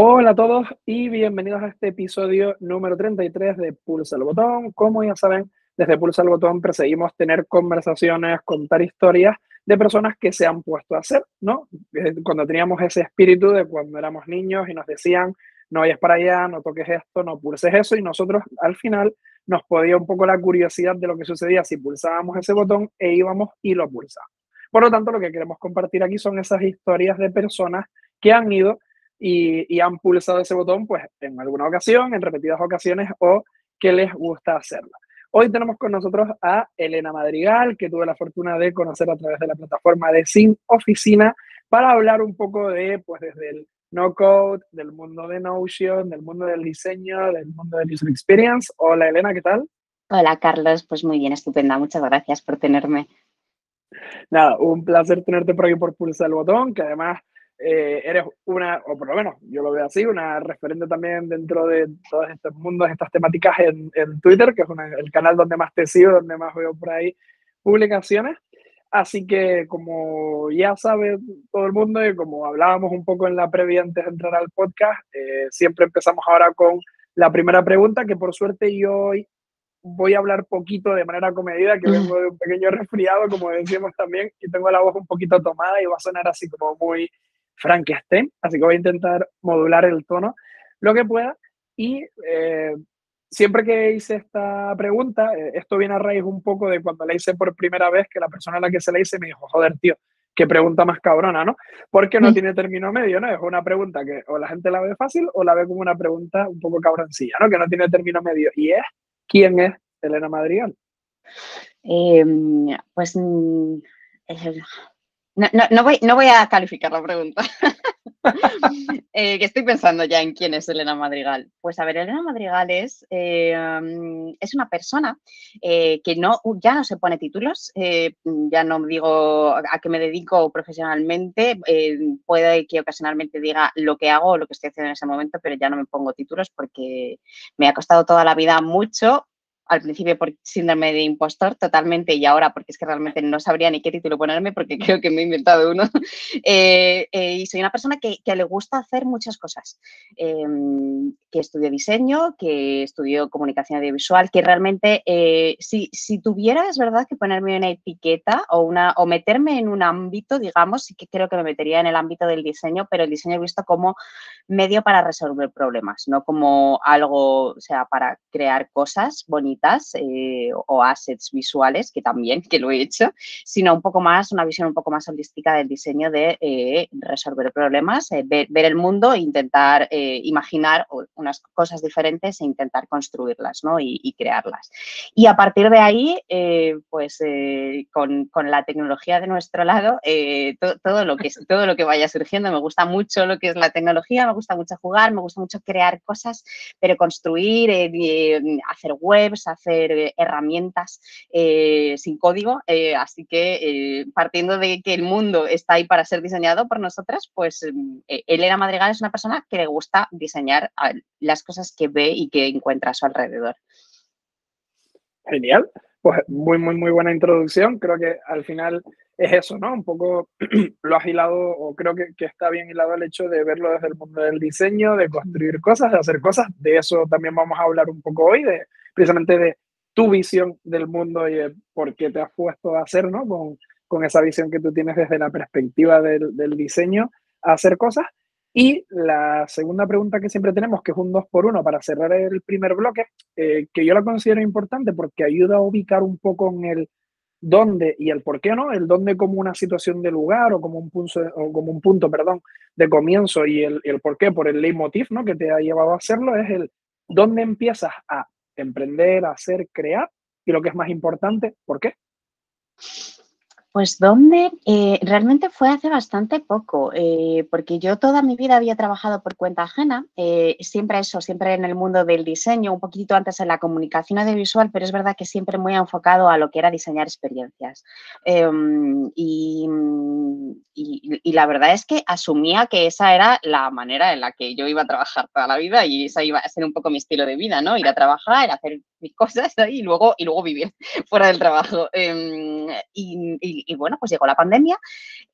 Hola a todos y bienvenidos a este episodio número 33 de Pulsa el Botón. Como ya saben, desde Pulsa el Botón perseguimos tener conversaciones, contar historias de personas que se han puesto a hacer, ¿no? Eh, cuando teníamos ese espíritu de cuando éramos niños y nos decían, no vayas para allá, no toques esto, no pulses eso, y nosotros al final nos podía un poco la curiosidad de lo que sucedía si pulsábamos ese botón e íbamos y lo pulsábamos. Por lo tanto, lo que queremos compartir aquí son esas historias de personas que han ido y, han pulsado ese botón pues en alguna ocasión, en repetidas ocasiones o que les gusta hacerla. Hoy tenemos con nosotros a Elena Madrigal, que tuve la fortuna de conocer a través de la plataforma de Sin Oficina, para hablar un poco de, pues desde el no code, del mundo de Notion, del mundo del diseño, del mundo del user experience. Hola Elena, ¿qué tal? Hola Carlos, pues muy bien, estupenda. Muchas gracias por tenerme. Nada, un placer tenerte por aquí por pulsar el botón, que además eh, eres una, o por lo menos yo lo veo así, una referente también dentro de todos estos mundos, estas temáticas en, en Twitter, que es el canal donde más te sigo, donde más veo por ahí publicaciones. Así que como ya sabe todo el mundo y como hablábamos un poco en la previa antes de entrar al podcast, eh, siempre empezamos ahora con la primera pregunta, que por suerte yo hoy voy a hablar poquito de manera comedida, que vengo de un pequeño resfriado, como decíamos también, y tengo la voz un poquito tomada y va a sonar así como muy Frankenstein, así que voy a intentar modular el tono lo que pueda. Y eh, siempre que hice esta pregunta, eh, esto viene a raíz un poco de cuando la hice por primera vez, que la persona a la que se la hice me dijo, joder, tío, qué pregunta más cabrona, ¿no? Porque no mm. tiene término medio, ¿no? Es una pregunta que o la gente la ve fácil o la ve como una pregunta un poco cabroncilla, ¿no? Que no tiene término medio. Y es, ¿quién es Elena Madrigal? Em, pues mm, no, voy, no voy a calificar la pregunta. Eh, que estoy pensando ya en quién es Elena Madrigal. Pues a ver, Elena Madrigal es, eh, es una persona eh, que no, ya no se pone títulos, ya no digo a qué me dedico profesionalmente, puede que ocasionalmente diga lo que hago o lo que estoy haciendo en ese momento, pero ya no me pongo títulos porque me ha costado toda la vida mucho al principio por síndrome de impostor totalmente y ahora porque es que realmente no sabría ni qué título ponerme porque creo que me he inventado uno. Eh, eh, y soy una persona que, le gusta hacer muchas cosas, em, que estudió diseño, que estudió comunicación audiovisual, que realmente eh, si, si, tuviera, es verdad, que ponerme una etiqueta o, una, o meterme en un ámbito, digamos, sí que creo que me metería en el ámbito del diseño, pero el diseño visto como medio para resolver problemas, no como algo, o sea, para crear cosas bonitas eh, o assets visuales, que también, que lo he hecho, sino un poco más, una visión un poco más holística del diseño de eh, resolver problemas, eh, ver, el mundo e intentar imaginar unas cosas diferentes e intentar construirlas ¿no? y, crearlas. Y a partir de ahí, pues con, la tecnología de nuestro lado, todo, lo que, todo lo que vaya surgiendo, me gusta mucho lo que es la tecnología, me gusta mucho jugar, me gusta mucho crear cosas, pero construir, hacer webs, hacer eh, herramientas eh, sin código. Eh, así que partiendo de que el mundo está ahí para ser diseñado por nosotras, pues mm, Elena Madrigal es una persona que le gusta diseñar las cosas que ve y que encuentra a su alrededor. Genial. Pues muy, muy, muy buena introducción. Creo que al final es eso, ¿no? Un poco lo has hilado, o creo que, que, está bien hilado el hecho de verlo desde el mundo del diseño, de construir cosas, de hacer cosas. De eso también vamos a hablar un poco hoy, de precisamente de tu visión del mundo y de por qué te has puesto a hacer, ¿no? Con, con esa visión que tú tienes desde la perspectiva del, del, diseño a hacer cosas. Y la segunda pregunta que siempre tenemos, que es un dos por uno para cerrar el primer bloque, eh, que yo la considero importante porque ayuda a ubicar un poco en el dónde y el por qué no, el dónde como una situación de lugar o como un punto, o como un punto perdón, de comienzo y el, el por qué, por el leitmotiv ¿no? que te ha llevado a hacerlo, es el dónde empiezas a emprender, hacer, crear y lo que es más importante, ¿por qué? Pues donde eh, realmente fue hace bastante poco, eh, porque yo toda mi vida había trabajado por cuenta ajena, eh, siempre eso, siempre en el mundo del diseño, un poquito antes en la comunicación audiovisual, pero es verdad que siempre muy enfocado a lo que era diseñar experiencias. Em, y, y, la verdad es que asumía que esa era la manera en la que yo iba a trabajar toda la vida y esa iba a ser un poco mi estilo de vida, ¿no? Ir a trabajar, hacer mis cosas y luego, y luego vivir fuera del trabajo. Em, y, bueno, pues llegó la pandemia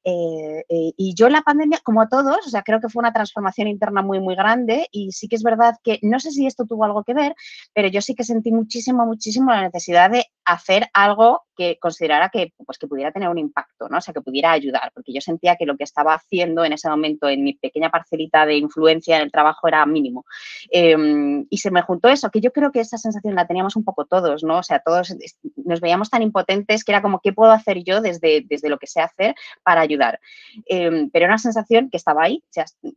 eh, eh, y yo en la pandemia, como todos, o sea, creo que fue una transformación interna muy, muy grande y sí que es verdad que, no sé si esto tuvo algo que ver, pero yo sí que sentí muchísimo, muchísimo la necesidad de hacer algo que considerara que, pues, que pudiera tener un impacto, ¿no? O sea, que pudiera ayudar, porque yo sentía que lo que estaba haciendo en ese momento en mi pequeña parcelita de influencia en el trabajo era mínimo. Em, y se me juntó eso, que yo creo que esa sensación la teníamos un poco todos, ¿no? O sea, todos nos veíamos tan impotentes que era como, ¿qué puedo hacer yo desde, desde lo que sé hacer para ayudar? Em, pero una sensación que estaba ahí,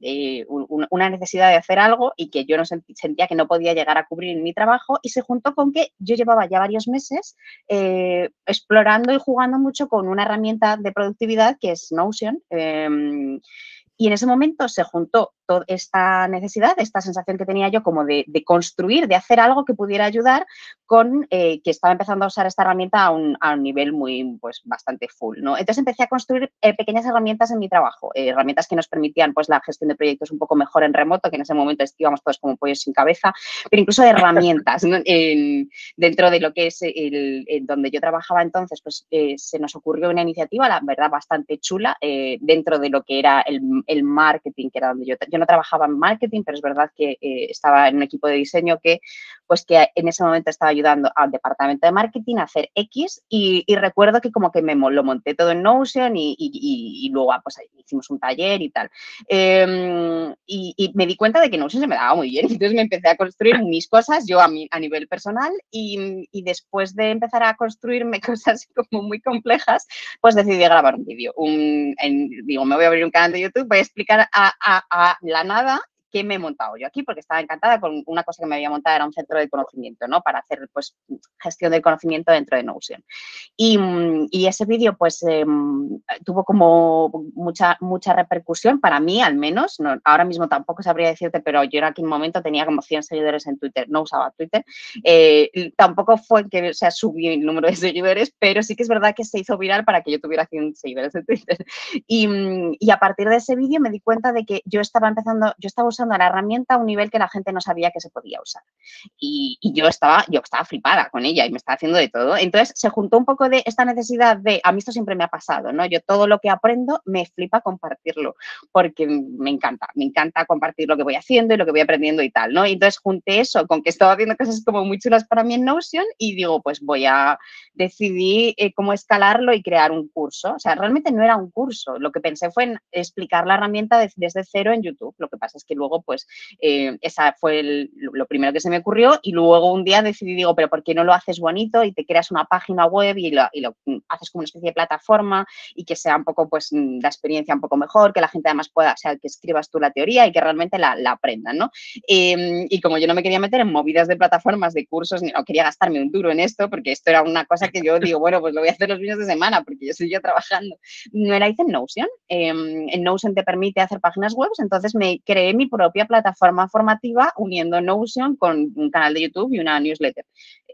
eh, una necesidad de hacer algo y que yo no sentía que no podía llegar a cubrir en mi trabajo y se juntó con que yo llevaba ya varios meses eh, explorando y jugando mucho con una herramienta de productividad que es Notion. Y en ese momento se juntó toda esta necesidad, esta sensación que tenía yo como de, construir, de hacer algo que pudiera ayudar con eh, que estaba empezando a usar esta herramienta a un, nivel muy, pues, bastante full, ¿no? Entonces empecé a construir eh, pequeñas herramientas en mi trabajo, eh, herramientas que nos permitían, pues, la gestión de proyectos un poco mejor en remoto, que en ese momento íbamos todos como pollos sin cabeza, pero incluso herramientas, dentro de lo que es el, donde yo trabajaba entonces, pues, se nos ocurrió una iniciativa, la verdad, bastante chula, dentro de lo que era el, el marketing, que era donde yo, yo no trabajaba en marketing, pero es verdad que eh, estaba en un equipo de diseño que, pues que en ese momento estaba ayudando al departamento de marketing a hacer X y, recuerdo que como que me lo monté todo en Notion y, luego ah, pues hicimos un taller y tal. Em, y, me di cuenta de que Notion se me daba muy bien, entonces me empecé a construir mis cosas yo a, a nivel personal y, después de empezar a construirme cosas como muy complejas, pues decidí grabar un vídeo. digo, me voy a abrir un canal de YouTube, explicar a, a la nada qué me he montado yo aquí, porque estaba encantada con una cosa que me había montado, era un centro de conocimiento, ¿no? Para hacer, pues, gestión del conocimiento dentro de Notion. Y, y ese vídeo, pues, em, tuvo como mucha, mucha repercusión, para mí al menos, no, ahora mismo tampoco sabría decirte, pero yo en aquel momento tenía como 100 seguidores en Twitter, no usaba Twitter. Eh, tampoco fue que, o sea, subí el número de seguidores, pero sí que es verdad que se hizo viral para que yo tuviera 100 seguidores en Twitter. Y, y a partir de ese vídeo me di cuenta de que yo estaba empezando, yo estaba usando la herramienta a un nivel que la gente no sabía que se podía usar. Y, yo, estaba, yo estaba flipada con ella y me estaba haciendo de todo. Entonces se juntó un poco de esta necesidad de, a mí esto siempre me ha pasado, ¿no? Yo todo lo que aprendo me flipa compartirlo porque me encanta, me encanta compartir lo que voy haciendo y lo que voy aprendiendo y tal, ¿no? Entonces junté eso con que estaba haciendo cosas como muy chulas para mí en Notion y digo, pues voy a decidir eh, cómo escalarlo y crear un curso. O sea, realmente no era un curso. Lo que pensé fue en explicar la herramienta desde cero en YouTube. Lo que pasa es que luego pues eh, esa fue lo primero que se me ocurrió y luego un día decidí, digo, pero ¿por qué no lo haces bonito y te creas una página web y lo, mm, haces como una especie de plataforma y que sea un poco, pues, mm, la experiencia un poco mejor, que la gente además pueda, o sea, que escribas tú la teoría y que realmente la, aprendan, ¿no? Em, y como yo no me quería meter en movidas de plataformas, de cursos, ni no quería gastarme un duro en esto, porque esto era una cosa que yo digo, bueno, pues lo voy a hacer los fines de semana, porque yo yo trabajando. Me la hice en Notion. Em, en Notion te permite hacer páginas web, entonces me creé mi propia plataforma formativa uniendo Notion con un canal de YouTube y una newsletter.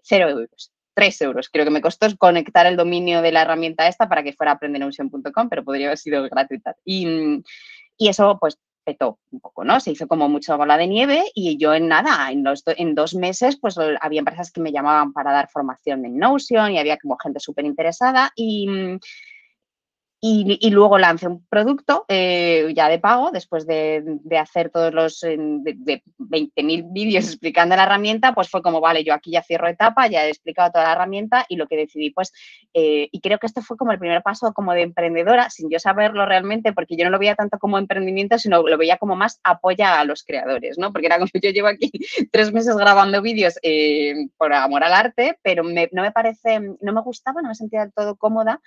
Cero euros. Tres euros. Creo que me costó conectar el dominio de la herramienta esta para que fuera aprendernotion.com, pero podría haber sido gratuita. Y, y eso, pues, petó un poco, ¿no? Se hizo como mucha bola de nieve y yo en nada, en, en dos meses, pues había empresas que me llamaban para dar formación en Notion y había como gente súper interesada y y, luego lancé un producto eh, ya de pago, después de, hacer todos los de, 20.000 vídeos explicando la herramienta, pues fue como, vale, yo aquí ya cierro etapa, ya he explicado toda la herramienta y lo que decidí, pues, eh, y creo que este fue como el primer paso como de emprendedora, sin yo saberlo realmente, porque yo no lo veía tanto como emprendimiento, sino lo veía como más apoya a los creadores, ¿no? Porque era como yo llevo aquí tres meses grabando vídeos eh, por amor al arte, pero no me parece, no me gustaba, no me sentía del todo cómoda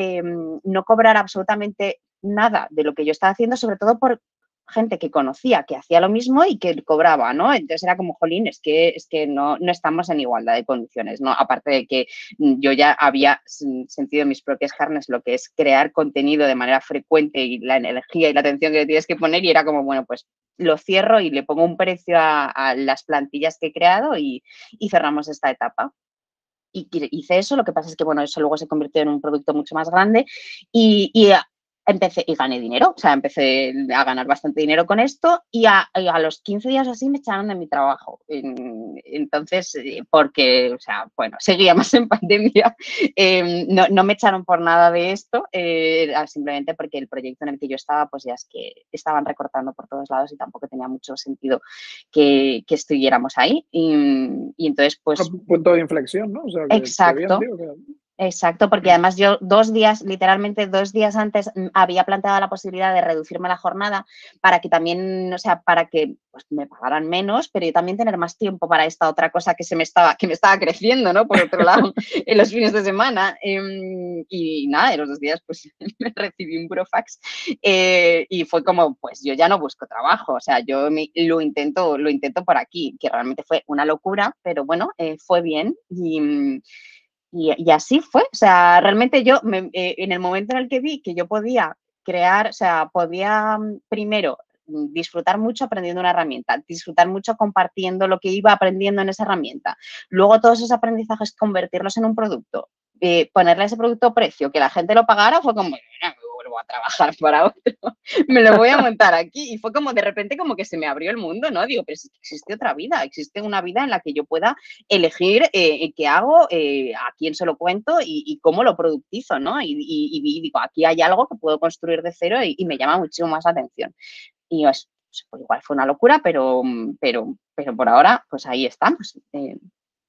Em, no cobrar absolutamente nada de lo que yo estaba haciendo, sobre todo por gente que conocía, que hacía lo mismo y que cobraba, ¿no? Entonces era como, jolín, es que, es que no, no estamos en igualdad de condiciones, ¿no? Aparte de que yo ya había sentido en mis propias carnes lo que es crear contenido de manera frecuente y la energía y la atención que tienes que poner y era como, bueno, pues lo cierro y le pongo un precio a, las plantillas que he creado y cerramos esta etapa y hice eso, lo que pasa es que, bueno, eso luego se convirtió en un producto mucho más grande y, empecé y gané dinero, o sea, empecé a ganar bastante dinero con esto y a, los 15 días así me echaron de mi trabajo. Entonces, eh, porque, o sea, bueno, seguíamos en pandemia, em, no, me echaron por nada de esto, eh, simplemente porque el proyecto en el que yo estaba, pues ya es que estaban recortando por todos lados y tampoco tenía mucho sentido que, estuviéramos ahí. Y, entonces, pues... Un punto de inflexión, ¿no? exacto. Exacto, porque además yo dos días, literalmente dos días antes, mm, había planteado la posibilidad de reducirme la jornada para que también, o sea, para que pues, me pagaran menos, pero yo también tener más tiempo para esta otra cosa que se me estaba, que me estaba creciendo, ¿no? Por otro lado, en los fines de semana. Em, y nada, en los dos días, pues me recibí un brofax eh, y fue como, pues yo ya no busco trabajo, o sea, yo lo intento, lo intento por aquí, que realmente fue una locura, pero bueno, eh, fue bien y y, así fue. O sea, realmente yo, eh, en el momento en el que vi que yo podía crear, o sea, podía mm, primero mm, disfrutar mucho aprendiendo una herramienta, disfrutar mucho compartiendo lo que iba aprendiendo en esa herramienta, luego todos esos aprendizajes convertirlos en un producto, eh, ponerle ese producto precio, que la gente lo pagara, fue como, a trabajar para otro, me lo voy a montar aquí. Y fue como de repente como que se me abrió el mundo, ¿no? Digo, pero existe otra vida, existe una vida en la que yo pueda elegir eh, qué hago, eh, a quién se lo cuento y, cómo lo productizo, ¿no? Y, digo, aquí hay algo que puedo construir de cero y, me llama muchísimo más la atención. Y pues, igual fue una locura, pero, pero, pero por ahora, pues ahí estamos. Eh,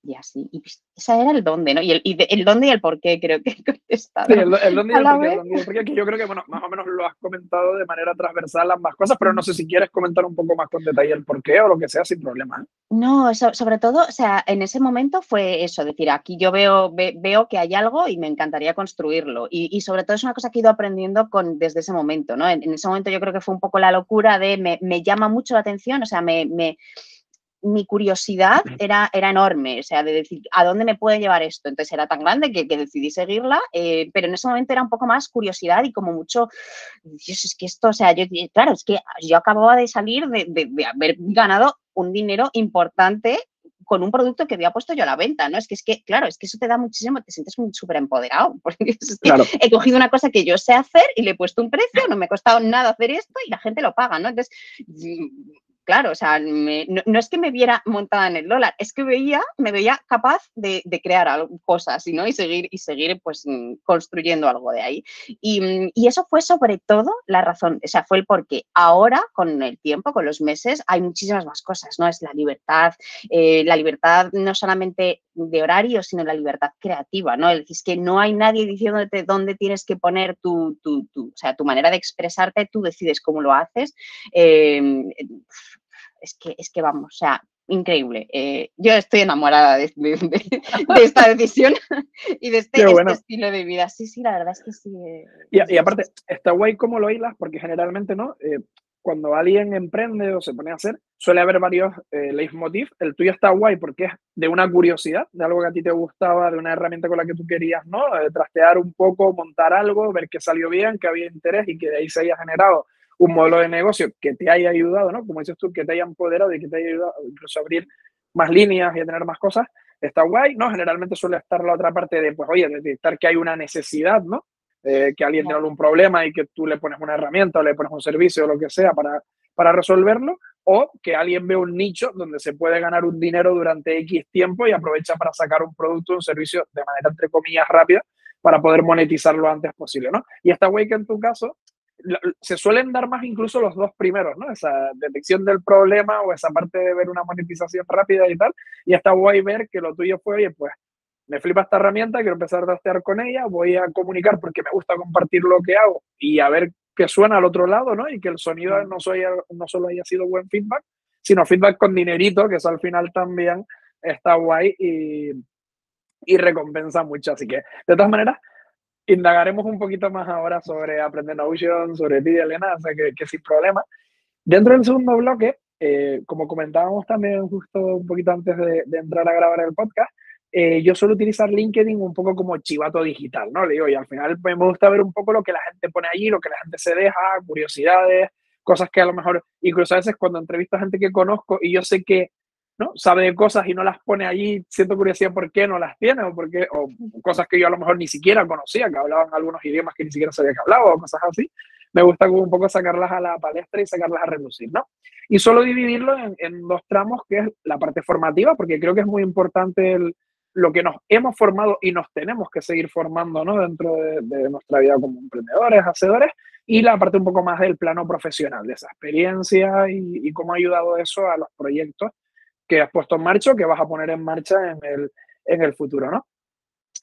y así. Y pues, ese era el dónde, ¿no? Y el, y el dónde y el por qué creo que he Sí, el, el dónde y el por qué, porque yo creo que, bueno, más o menos lo has comentado de manera transversal ambas cosas, pero no sé si quieres comentar un poco más con detalle el por qué o lo que sea sin problema. ¿eh? No, sobre todo, o sea, en ese momento fue eso, decir, aquí yo veo, veo que hay algo y me encantaría construirlo. Y, y, sobre todo es una cosa que he ido aprendiendo con, desde ese momento, ¿no? En, ese momento yo creo que fue un poco la locura de me, me llama mucho la atención, o sea, me, me mi curiosidad era, era enorme, o sea, de decir, ¿a dónde me puede llevar esto? Entonces era tan grande que, decidí seguirla, eh, pero en ese momento era un poco más curiosidad y como mucho, Dios, es que esto, o sea, yo, claro, es que yo acababa de salir de, de, haber ganado un dinero importante con un producto que había puesto yo a la venta, ¿no? Es que, es que claro, es que eso te da muchísimo, te sientes súper empoderado, porque he cogido una cosa que yo sé hacer y le he puesto un precio, no me ha costado nada hacer esto y la gente lo paga, ¿no? Entonces, claro, o sea, no, es que me viera montada en el dólar, es que veía, me veía capaz de, crear cosas ¿no? y seguir, y seguir pues, mm, construyendo algo de ahí. Mm, y, eso fue sobre todo la razón, o sea, fue el porqué. Ahora, con el tiempo, con los meses, hay muchísimas más cosas, ¿no? Es la libertad, eh, la libertad no solamente de horario, sino la libertad creativa, ¿no? Es que no hay nadie diciéndote dónde tienes que poner tu, tu, o sea, tu manera de expresarte, tú decides cómo lo haces. Em, es que, es que vamos, o sea, increíble. Eh, yo estoy enamorada de, esta decisión y de este, este, estilo de vida. Sí, sí, la verdad es que sí. Eh, y, aparte, está guay cómo lo hilas, porque generalmente, ¿no? Eh, cuando alguien emprende o se pone a hacer, suele haber varios leitmotiv. El tuyo está guay porque es de una curiosidad, de algo que a ti te gustaba, de una herramienta con la que tú querías, ¿no? trastear un poco, montar algo, ver que salió bien, que había interés y que de ahí se haya generado un modelo de negocio que te haya ayudado, ¿no? Como dices tú, que te haya empoderado y que te haya ayudado incluso a abrir más líneas y a tener más cosas, está guay, ¿no? Generalmente suele estar la otra parte de, pues, oye, detectar que hay una necesidad, ¿no? Eh, que alguien tiene algún problema y que tú le pones una herramienta o le pones un servicio o lo que sea para, para resolverlo, o que alguien ve un nicho donde se puede ganar un dinero durante X tiempo y aprovecha para sacar un producto, un servicio de manera, entre comillas, rápida para poder monetizarlo lo antes posible, ¿no? Y está guay que en tu caso se suelen dar más incluso los dos primeros, ¿no? Esa detección del problema o esa parte de ver una monetización rápida y tal. Y está guay ver que lo tuyo fue, oye, pues me flipa esta herramienta, quiero empezar a trastear con ella, voy a comunicar porque me gusta compartir lo que hago y a ver qué suena al otro lado, ¿no? Y que el sonido no, soy, no solo haya sido buen feedback, sino feedback con dinerito, que eso al final también está guay y, y recompensa mucho. Así que, de todas maneras, indagaremos un poquito más ahora sobre Aprender Notion, sobre ti, Elena, o sea que, que sin problema. Dentro del segundo bloque, eh, como comentábamos también justo un poquito antes de, entrar a grabar el podcast, eh, yo suelo utilizar LinkedIn un poco como chivato digital, ¿no? Le digo, y al final me gusta ver un poco lo que la gente pone allí, lo que la gente se deja, curiosidades, cosas que a lo mejor, incluso a veces cuando entrevisto a gente que conozco y yo sé que ¿no? Sabe cosas y no las pone allí, siento curiosidad por qué no las tiene o, por qué, o cosas que yo a lo mejor ni siquiera conocía, que hablaban algunos idiomas que ni siquiera sabía que hablaba o cosas así. Me gusta un poco sacarlas a la palestra y sacarlas a relucir, ¿no? Y solo dividirlo en, dos tramos, que es la parte formativa, porque creo que es muy importante lo que nos hemos formado y nos tenemos que seguir formando ¿no? dentro de, nuestra vida como emprendedores, hacedores, y la parte un poco más del plano profesional, de esa experiencia y, cómo ha ayudado eso a los proyectos que has puesto en marcha o que vas a poner en marcha en el, en el futuro. ¿no?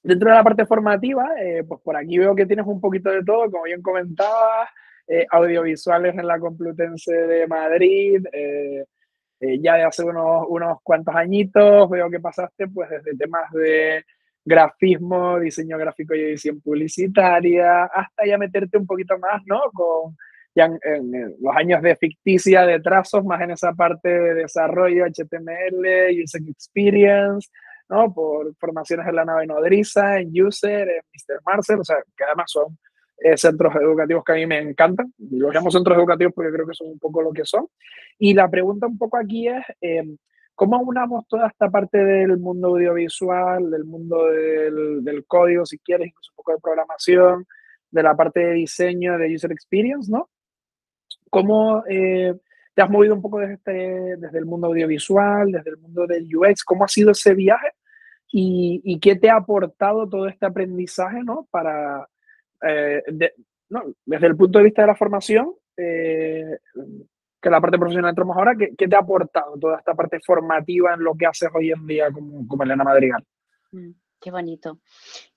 Dentro de la parte formativa, eh, pues por aquí veo que tienes un poquito de todo, como bien comentabas, eh, audiovisuales en la Complutense de Madrid, eh, eh, ya de hace unos, unos cuantos añitos veo que pasaste pues desde temas de grafismo, diseño gráfico y edición publicitaria, hasta ya meterte un poquito más, ¿no? Con ya en, los años de ficticia, de trazos, más en esa parte de desarrollo, HTML, User Experience, ¿no? Por formaciones en la nave nodriza, en User, en Mr. Marcel, o sea, que además son eh, centros educativos que a mí me encantan. Los llamo centros educativos porque creo que son un poco lo que son. Y la pregunta un poco aquí es, eh, ¿cómo unamos toda esta parte del mundo audiovisual, del mundo del, del, código, si quieres, incluso un poco de programación, de la parte de diseño, de user experience, ¿no? ¿Cómo eh, te has movido un poco desde, este, desde el mundo audiovisual, desde el mundo del UX? ¿Cómo ha sido ese viaje? ¿Y, y qué te ha aportado todo este aprendizaje, ¿no? Para eh, no, desde el punto de vista de la formación, eh, que la parte profesional entramos ahora, ¿qué, ¿qué, te ha aportado toda esta parte formativa en lo que haces hoy en día como, como Elena Madrigal? Mm. Qué bonito.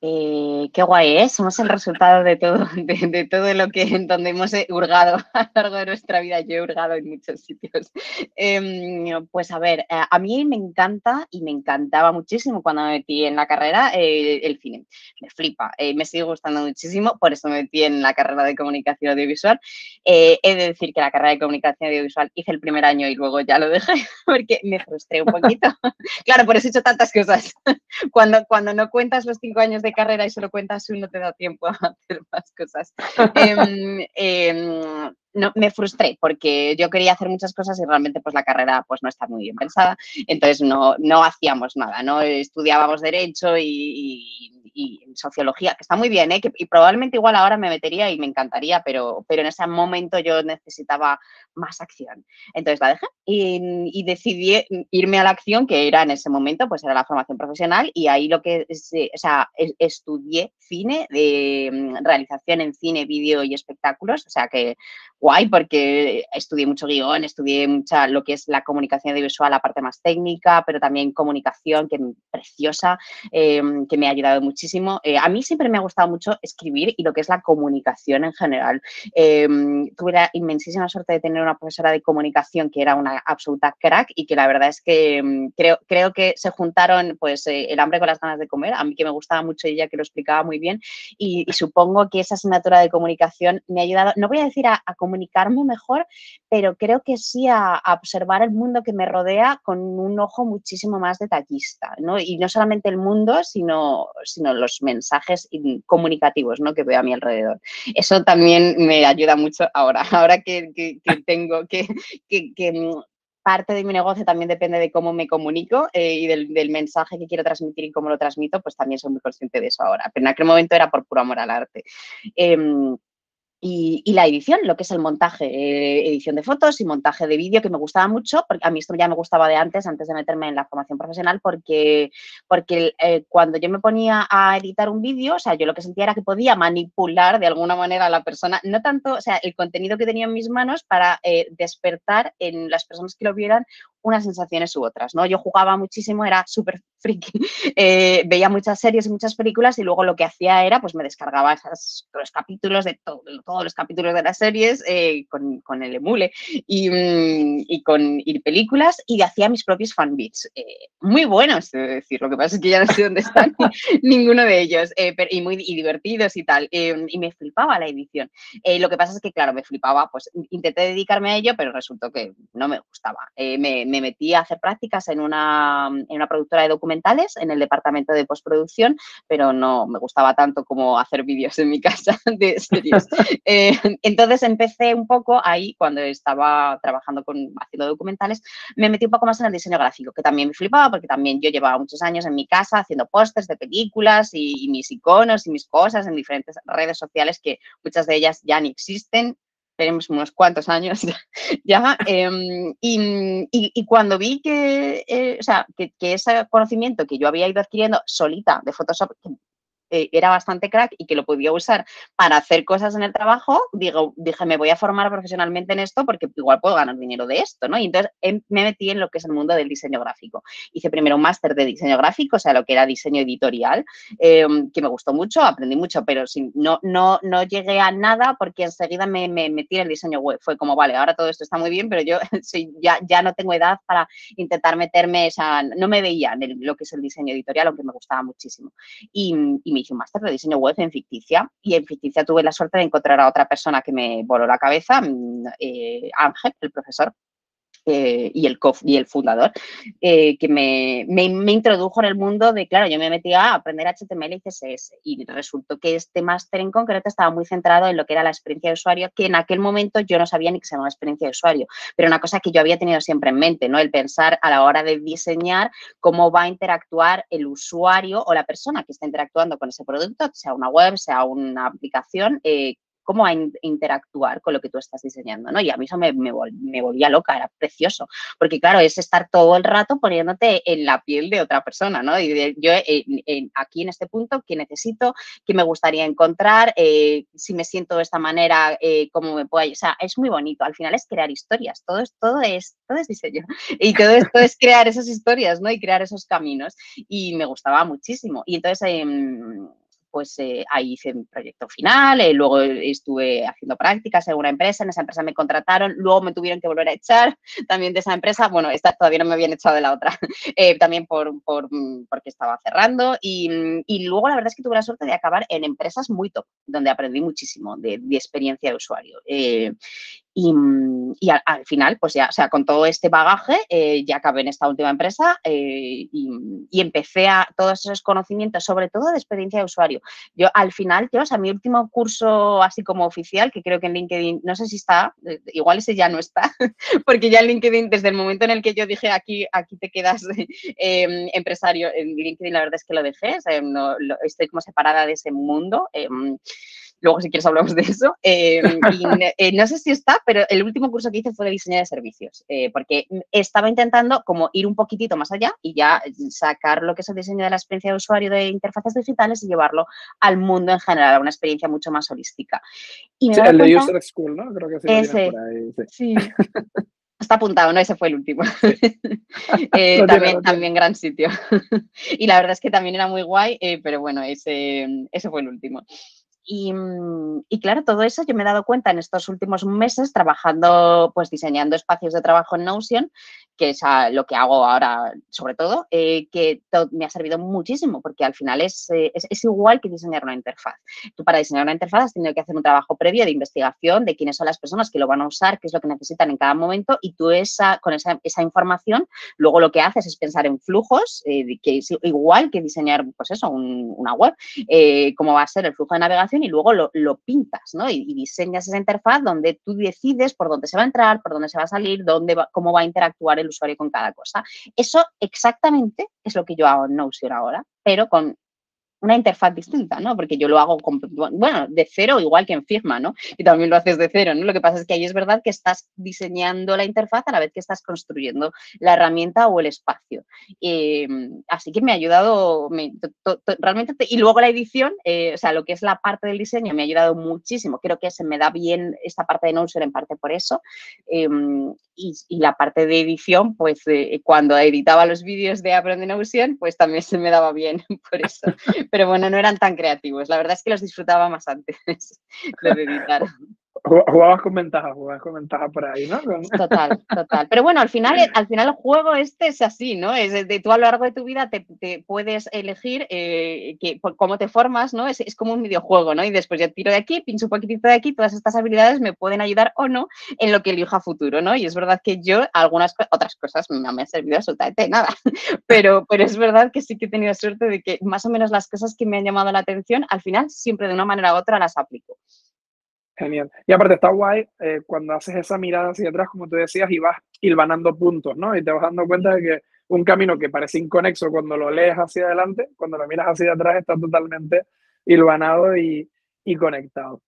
Eh, qué guay, ¿eh? Somos el resultado de todo, de, todo lo que en donde hemos hurgado a lo largo de nuestra vida. Yo he hurgado en muchos sitios. Em, pues a ver, eh, a mí me encanta y me encantaba muchísimo cuando me metí en la carrera eh, el cine. Me flipa, me sigue gustando muchísimo, por eso me metí en la carrera de comunicación audiovisual. he de decir que la carrera de comunicación audiovisual hice el primer año y luego ya lo dejé porque me frustré un poquito. claro, por eso he hecho tantas cosas. cuando, cuando no cuentas los cinco años de carrera y solo cuentas uno, te da tiempo a hacer más cosas. Em, em, no, me frustré porque yo quería hacer muchas cosas y realmente pues la carrera pues no está muy bien pensada, entonces no, no hacíamos nada, ¿no? Estudiábamos derecho y, sociología, que está muy bien, ¿eh? y probablemente igual ahora me metería y me encantaría, pero, pero en ese momento yo necesitaba más acción. Entonces la dejé y, decidí irme a la acción que era en ese momento, pues era la formación profesional y ahí lo que, o sea, estudié cine, de mm, realización en cine, vídeo y espectáculos, o sea que guay porque estudié mucho guion, estudié mucha lo que es la comunicación audiovisual, la parte más técnica, pero también comunicación, que preciosa, em, que me ha ayudado muchísimo. Eh, a mí siempre me ha gustado mucho escribir y lo que es la comunicación en general. Em, tuve la inmensísima suerte de tener una profesora de comunicación que era una absoluta crack y que la verdad es que em, creo, creo que se juntaron pues eh, el hambre con las ganas de comer. A mí que me gustaba mucho ella que lo explicaba muy bien y, supongo que esa asignatura de comunicación me ha ayudado, no voy a decir a, a comunicarme mejor, pero creo que sí a, observar el mundo que me rodea con un ojo muchísimo más detallista, ¿no? Y no solamente el mundo, sino, sino los mensajes comunicativos, ¿no? Que veo a mi alrededor. Eso también me ayuda mucho ahora, ahora que, tengo que, mm, parte de mi negocio también depende de cómo me comunico eh, y del, mensaje que quiero transmitir y cómo lo transmito, pues también soy muy consciente de eso ahora. Pero en aquel momento era por puro amor al arte. Em, y, la edición, lo que es el montaje, eh, edición de fotos y montaje de vídeo, que me gustaba mucho, porque a mí esto ya me gustaba de antes, antes de meterme en la formación profesional, porque, porque eh, cuando yo me ponía a editar un vídeo, o sea, yo lo que sentía era que podía manipular de alguna manera a la persona, no tanto, o sea, el contenido que tenía en mis manos para eh, despertar en las personas que lo vieran unas sensaciones u otras, ¿no? Yo jugaba muchísimo, era súper friki, eh, veía muchas series y muchas películas y luego lo que hacía era, pues me descargaba esos, los capítulos de todos los capítulos de las series eh, con, el emule y, mm, y con y películas y hacía mis propios fanbits. Eh, muy buenos, es decir, lo que pasa es que ya no sé dónde están ninguno de ellos, y muy divertidos y tal, y me flipaba la edición. lo que pasa es que, claro, me flipaba, pues intenté dedicarme a ello, pero resultó que no me gustaba. me, metí a hacer prácticas en una, en una productora de documentales, en el departamento de postproducción, pero no me gustaba tanto como hacer vídeos en mi casa de series. Eh, entonces empecé un poco ahí, cuando estaba trabajando con, haciendo documentales, me metí un poco más en el diseño gráfico, que también me flipaba porque también yo llevaba muchos años en mi casa haciendo pósters de películas y, mis iconos y mis cosas en diferentes redes sociales que muchas de ellas ya ni existen tenemos unos cuantos años ya, em, y, cuando vi que, eh, o sea, que, que, ese conocimiento que yo había ido adquiriendo solita de Photoshop, eh, era bastante crack y que lo podía usar para hacer cosas en el trabajo, digo, dije, me voy a formar profesionalmente en esto porque igual puedo ganar dinero de esto, ¿no? Y entonces em, me metí en lo que es el mundo del diseño gráfico. Hice primero un máster de diseño gráfico, o sea, lo que era diseño editorial, em, que me gustó mucho, aprendí mucho, pero no, no, no llegué a nada porque enseguida me, me, metí en el diseño web. Fue como, vale, ahora todo esto está muy bien, pero yo ya, ya no tengo edad para intentar meterme, o no me veía en lo que es el diseño editorial, aunque me gustaba muchísimo. Y, y hice un máster de diseño web en Ficticia y en Ficticia tuve la suerte de encontrar a otra persona que me voló la cabeza, mm, eh, Ángel, el profesor, eh, y, el y el fundador, eh, que me, me, introdujo en el mundo de, claro, yo me metí a aprender HTML y CSS y resultó que este máster en concreto estaba muy centrado en lo que era la experiencia de usuario, que en aquel momento yo no sabía ni que se llamaba experiencia de usuario, pero una cosa que yo había tenido siempre en mente, ¿no? El pensar a la hora de diseñar cómo va a interactuar el usuario o la persona que está interactuando con ese producto, sea una web, sea una aplicación, eh, cómo a interactuar con lo que tú estás diseñando, ¿no? Y a mí eso me, volvía loca, era precioso, porque claro, es estar todo el rato poniéndote en la piel de otra persona, ¿no? Y yo aquí en este punto, ¿qué necesito? ¿Qué me gustaría encontrar? Eh, si me siento de esta manera, eh, ¿cómo me puedo...? O sea, es muy bonito, al final es crear historias, todo es, todo es, todo es diseño y todo esto es crear esas historias, ¿no? Y crear esos caminos y me gustaba muchísimo. Y entonces... Em, pues eh, ahí hice un proyecto final, eh, luego estuve haciendo prácticas en una empresa, en esa empresa me contrataron, luego me tuvieron que volver a echar también de esa empresa, bueno, esta todavía no me habían echado de la otra, eh, también por, mm, porque estaba cerrando mm, y, luego la verdad es que tuve la suerte de acabar en empresas muy top, donde aprendí muchísimo de, de experiencia de usuario. Y, al, final, pues ya, o sea, con todo este bagaje, eh, ya acabé en esta última empresa eh, y, empecé a todos esos conocimientos, sobre todo de experiencia de usuario. Yo al final, yo, o sea, mi último curso así como oficial, que creo que en LinkedIn, no sé si está, eh, igual ese ya no está, porque ya en LinkedIn, desde el momento en el que yo dije aquí, aquí te quedas em, empresario, en LinkedIn la verdad es que lo dejé, no, estoy como separada de ese mundo. Luego, si quieres, hablamos de eso. Em, eh, no sé si está, pero el último curso que hice fue de diseño de servicios, eh, porque estaba intentando como ir un poquitito más allá y ya sacar lo que es el diseño de la experiencia de usuario de interfaces digitales y llevarlo al mundo en general, a una experiencia mucho más holística. Y el de User School, ¿no? Creo que sí. Ese, por ahí, sí. Está apuntado, ¿no? Ese fue el último. Eh, también, también gran sitio. y la verdad es que también era muy guay, pero bueno, ese, ese fue el último. Mm, y, claro, todo eso yo me he dado cuenta en estos últimos meses trabajando, pues diseñando espacios de trabajo en Notion, que es lo que hago ahora sobre todo, eh, que me ha servido muchísimo porque al final es, eh, es, es, igual que diseñar una interfaz. Tú para diseñar una interfaz has tenido que hacer un trabajo previo de investigación de quiénes son las personas que lo van a usar, qué es lo que necesitan en cada momento y tú esa, con esa, esa información luego lo que haces es pensar en flujos, eh, que es igual que diseñar pues eso, una web, cómo va a ser el flujo de navegación y luego lo, lo pintas ¿no? y, diseñas esa interfaz donde tú decides por dónde se va a entrar, por dónde se va a salir, dónde cómo va a interactuar el usuario con cada cosa. Eso exactamente es lo que yo hago en Notion ahora, pero con una interfaz distinta, ¿no? Porque yo lo hago, bueno, de cero igual que en Figma, ¿no? Y también lo haces de cero, ¿no? Lo que pasa es que ahí es verdad que estás diseñando la interfaz a la vez que estás construyendo la herramienta o el espacio. Em, así que me ha ayudado realmente, y luego la edición, eh, o sea, lo que es la parte del diseño me ha ayudado muchísimo. Creo que se me da bien esta parte de Notion en parte por eso. Em, y, la parte de edición, pues eh, cuando editaba los vídeos de Aprende Notion, pues también se me daba bien por eso pero bueno, no eran tan creativos. La verdad es que los disfrutaba más antes de editar. Jugabas con ventaja, jugabas con ventaja por ahí, ¿no? Total, total. Pero bueno, al final, al final el juego este es así, ¿no? Es de tú a lo largo de tu vida te, puedes elegir eh, que, cómo te formas, ¿no? Es, es, como un videojuego, ¿no? Y después yo tiro de aquí, pincho un poquitito de aquí, todas estas habilidades me pueden ayudar o no en lo que elijo a futuro, ¿no? Y es verdad que yo algunas otras cosas no me han servido absolutamente nada, pero, pero es verdad que sí que he tenido suerte de que más o menos las cosas que me han llamado la atención, al final siempre de una manera u otra las aplico. Genial. Y aparte está guay eh, cuando haces esa mirada hacia atrás, como tú decías, y vas hilvanando puntos, ¿no? Y te vas dando cuenta de que un camino que parece inconexo cuando lo lees hacia adelante, cuando lo miras hacia atrás, está totalmente hilvanado y, y conectado.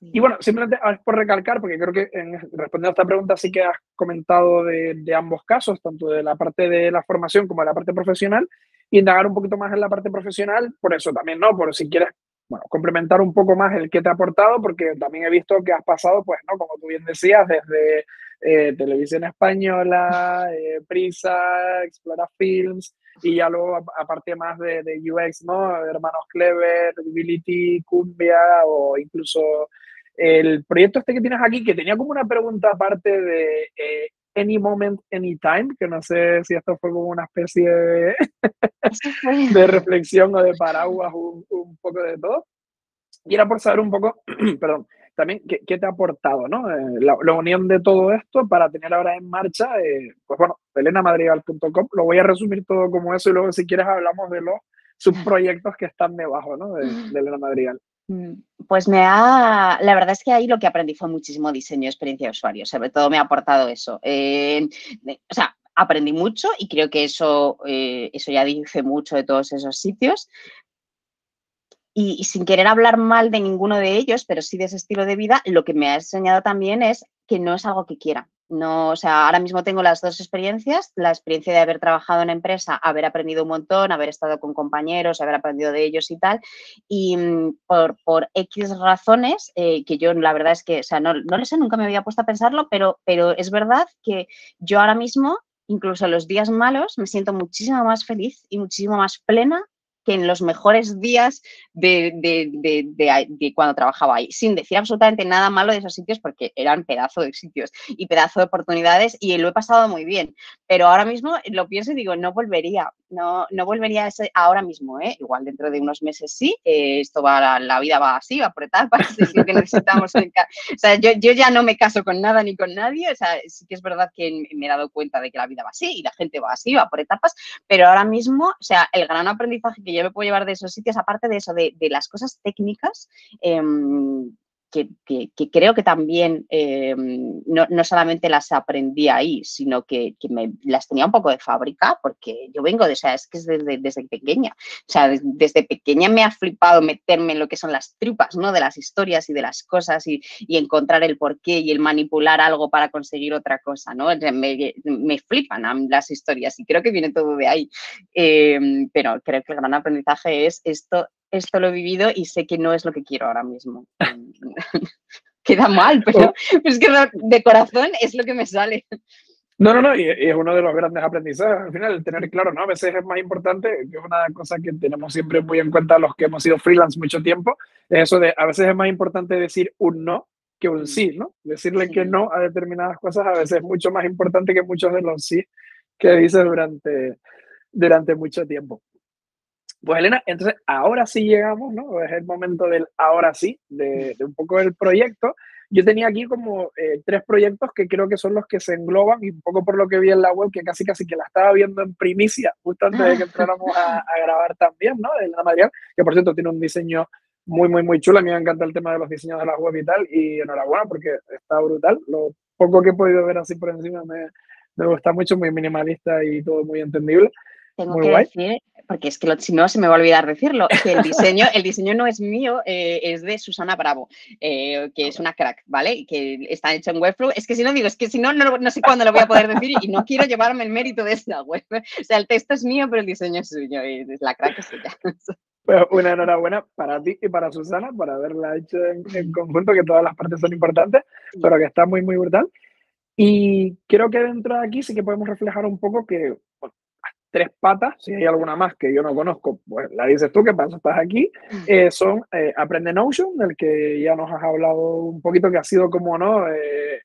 Y bueno, simplemente es por recalcar, porque creo que en, respondiendo a esta pregunta sí que has comentado de, de, ambos casos, tanto de la parte de la formación como de la parte profesional, y indagar un poquito más en la parte profesional, por eso también, ¿no? Por si quieres bueno, complementar un poco más el que te ha aportado, porque también he visto que has pasado, pues, ¿no? Como tú bien decías, desde eh, Televisión Española, eh, Prisa, Explora Films, y ya luego, aparte más de, UX, ¿no? Hermanos Clever, Ability, Cumbia, o incluso el proyecto este que tienes aquí, que tenía como una pregunta aparte de eh, Any Moment, Anytime, que no sé si esto fue como una especie de, de reflexión o de paraguas, un, un, poco de todo. Y era por saber un poco, perdón, también qué, qué, te ha aportado, ¿no? Eh, la, la, unión de todo esto para tener ahora en marcha, eh, pues bueno, elenamadrigal.com, lo voy a resumir todo como eso y luego si quieres hablamos de los subproyectos que están debajo, ¿no? De, de Elena Madrigal. Mm, pues me ha, la verdad es que ahí lo que aprendí fue muchísimo diseño, experiencia de usuario, sobre todo me ha aportado eso. Eh, o sea, aprendí mucho y creo que eso, eh, eso ya dice mucho de todos esos sitios. Y, sin querer hablar mal de ninguno de ellos, pero sí de ese estilo de vida, lo que me ha enseñado también es que no es algo que quiera. No, o sea, ahora mismo tengo las dos experiencias, la experiencia de haber trabajado en empresa, haber aprendido un montón, haber estado con compañeros, haber aprendido de ellos y tal, y mm, por, X razones, eh, que yo la verdad es que, o sea, no, no lo sé, nunca me había puesto a pensarlo, pero, pero es verdad que yo ahora mismo, incluso los días malos, me siento muchísimo más feliz y muchísimo más plena que en los mejores días de, cuando trabajaba ahí, sin decir absolutamente nada malo de esos sitios porque eran pedazo de sitios y pedazo de oportunidades y lo he pasado muy bien. Pero ahora mismo lo pienso y digo, no volvería, no, no volvería a ese ahora mismo, ¿eh? igual dentro de unos meses sí, eh, esto va, la vida va así, va por etapas, es lo que necesitamos. o sea, yo, yo ya no me caso con nada ni con nadie, o sea, sí que es verdad que me he dado cuenta de que la vida va así y la gente va así, va por etapas, pero ahora mismo, o sea, el gran aprendizaje que yo me puedo llevar de esos sitios, aparte de eso, de, las cosas técnicas, eh, que, creo que también eh, no, no, solamente las aprendí ahí, sino que, que, me las tenía un poco de fábrica, porque yo vengo de, o sea, es que es desde, desde pequeña, o sea, desde, desde, pequeña me ha flipado meterme en lo que son las tripas, ¿no? De las historias y de las cosas y, y encontrar el porqué y el manipular algo para conseguir otra cosa, ¿no? Me, me flipan las historias y creo que viene todo de ahí, eh, pero creo que el gran aprendizaje es esto, esto lo he vivido y sé que no es lo que quiero ahora mismo. Queda mal, pero es que de corazón es lo que me sale. No, no, no, y, es uno de los grandes aprendizajes. Al final, tener claro, ¿no? A veces es más importante, que es una cosa que tenemos siempre muy en cuenta los que hemos sido freelance mucho tiempo, es eso de a veces es más importante decir un no que un sí, ¿no? Decirle sí. que no a determinadas cosas a veces es mucho más importante que muchos de los sí que dices durante, durante mucho tiempo. Pues Elena, entonces ahora sí llegamos, ¿no? Es el momento del ahora sí, de, de un poco del proyecto. Yo tenía aquí como eh, tres proyectos que creo que son los que se engloban y un poco por lo que vi en la web, que casi casi que la estaba viendo en primicia justo antes de que entráramos a, a grabar también, ¿no? De la Madrigal, que por cierto tiene un diseño muy, muy, muy chulo. A mí me encanta el tema de los diseños de la web y tal, y enhorabuena porque está brutal. Lo poco que he podido ver así por encima me, me gusta mucho, muy minimalista y todo muy entendible. Tengo muy que guay. decir, porque es que lo, si no se me va a olvidar decirlo, que el diseño, el diseño no es mío, eh, es de Susana Bravo, eh, que es una crack, ¿vale? Y que está hecho en Webflow. Es que si no digo, es que si no, no, no sé cuándo lo voy a poder decir y no quiero llevarme el mérito de esta web. O sea, el texto es mío, pero el diseño es suyo y es la crack es ella. Pues una enhorabuena para ti y para Susana por haberla hecho en, en conjunto, que todas las partes son importantes, pero que está muy, muy brutal. Y creo que dentro de aquí sí que podemos reflejar un poco que bueno, tres patas, si hay alguna más que yo no conozco, pues la dices tú, que pasa, estás aquí, eh, son eh, Aprende Notion, del que ya nos has hablado un poquito, que ha sido como, ¿no? Eh,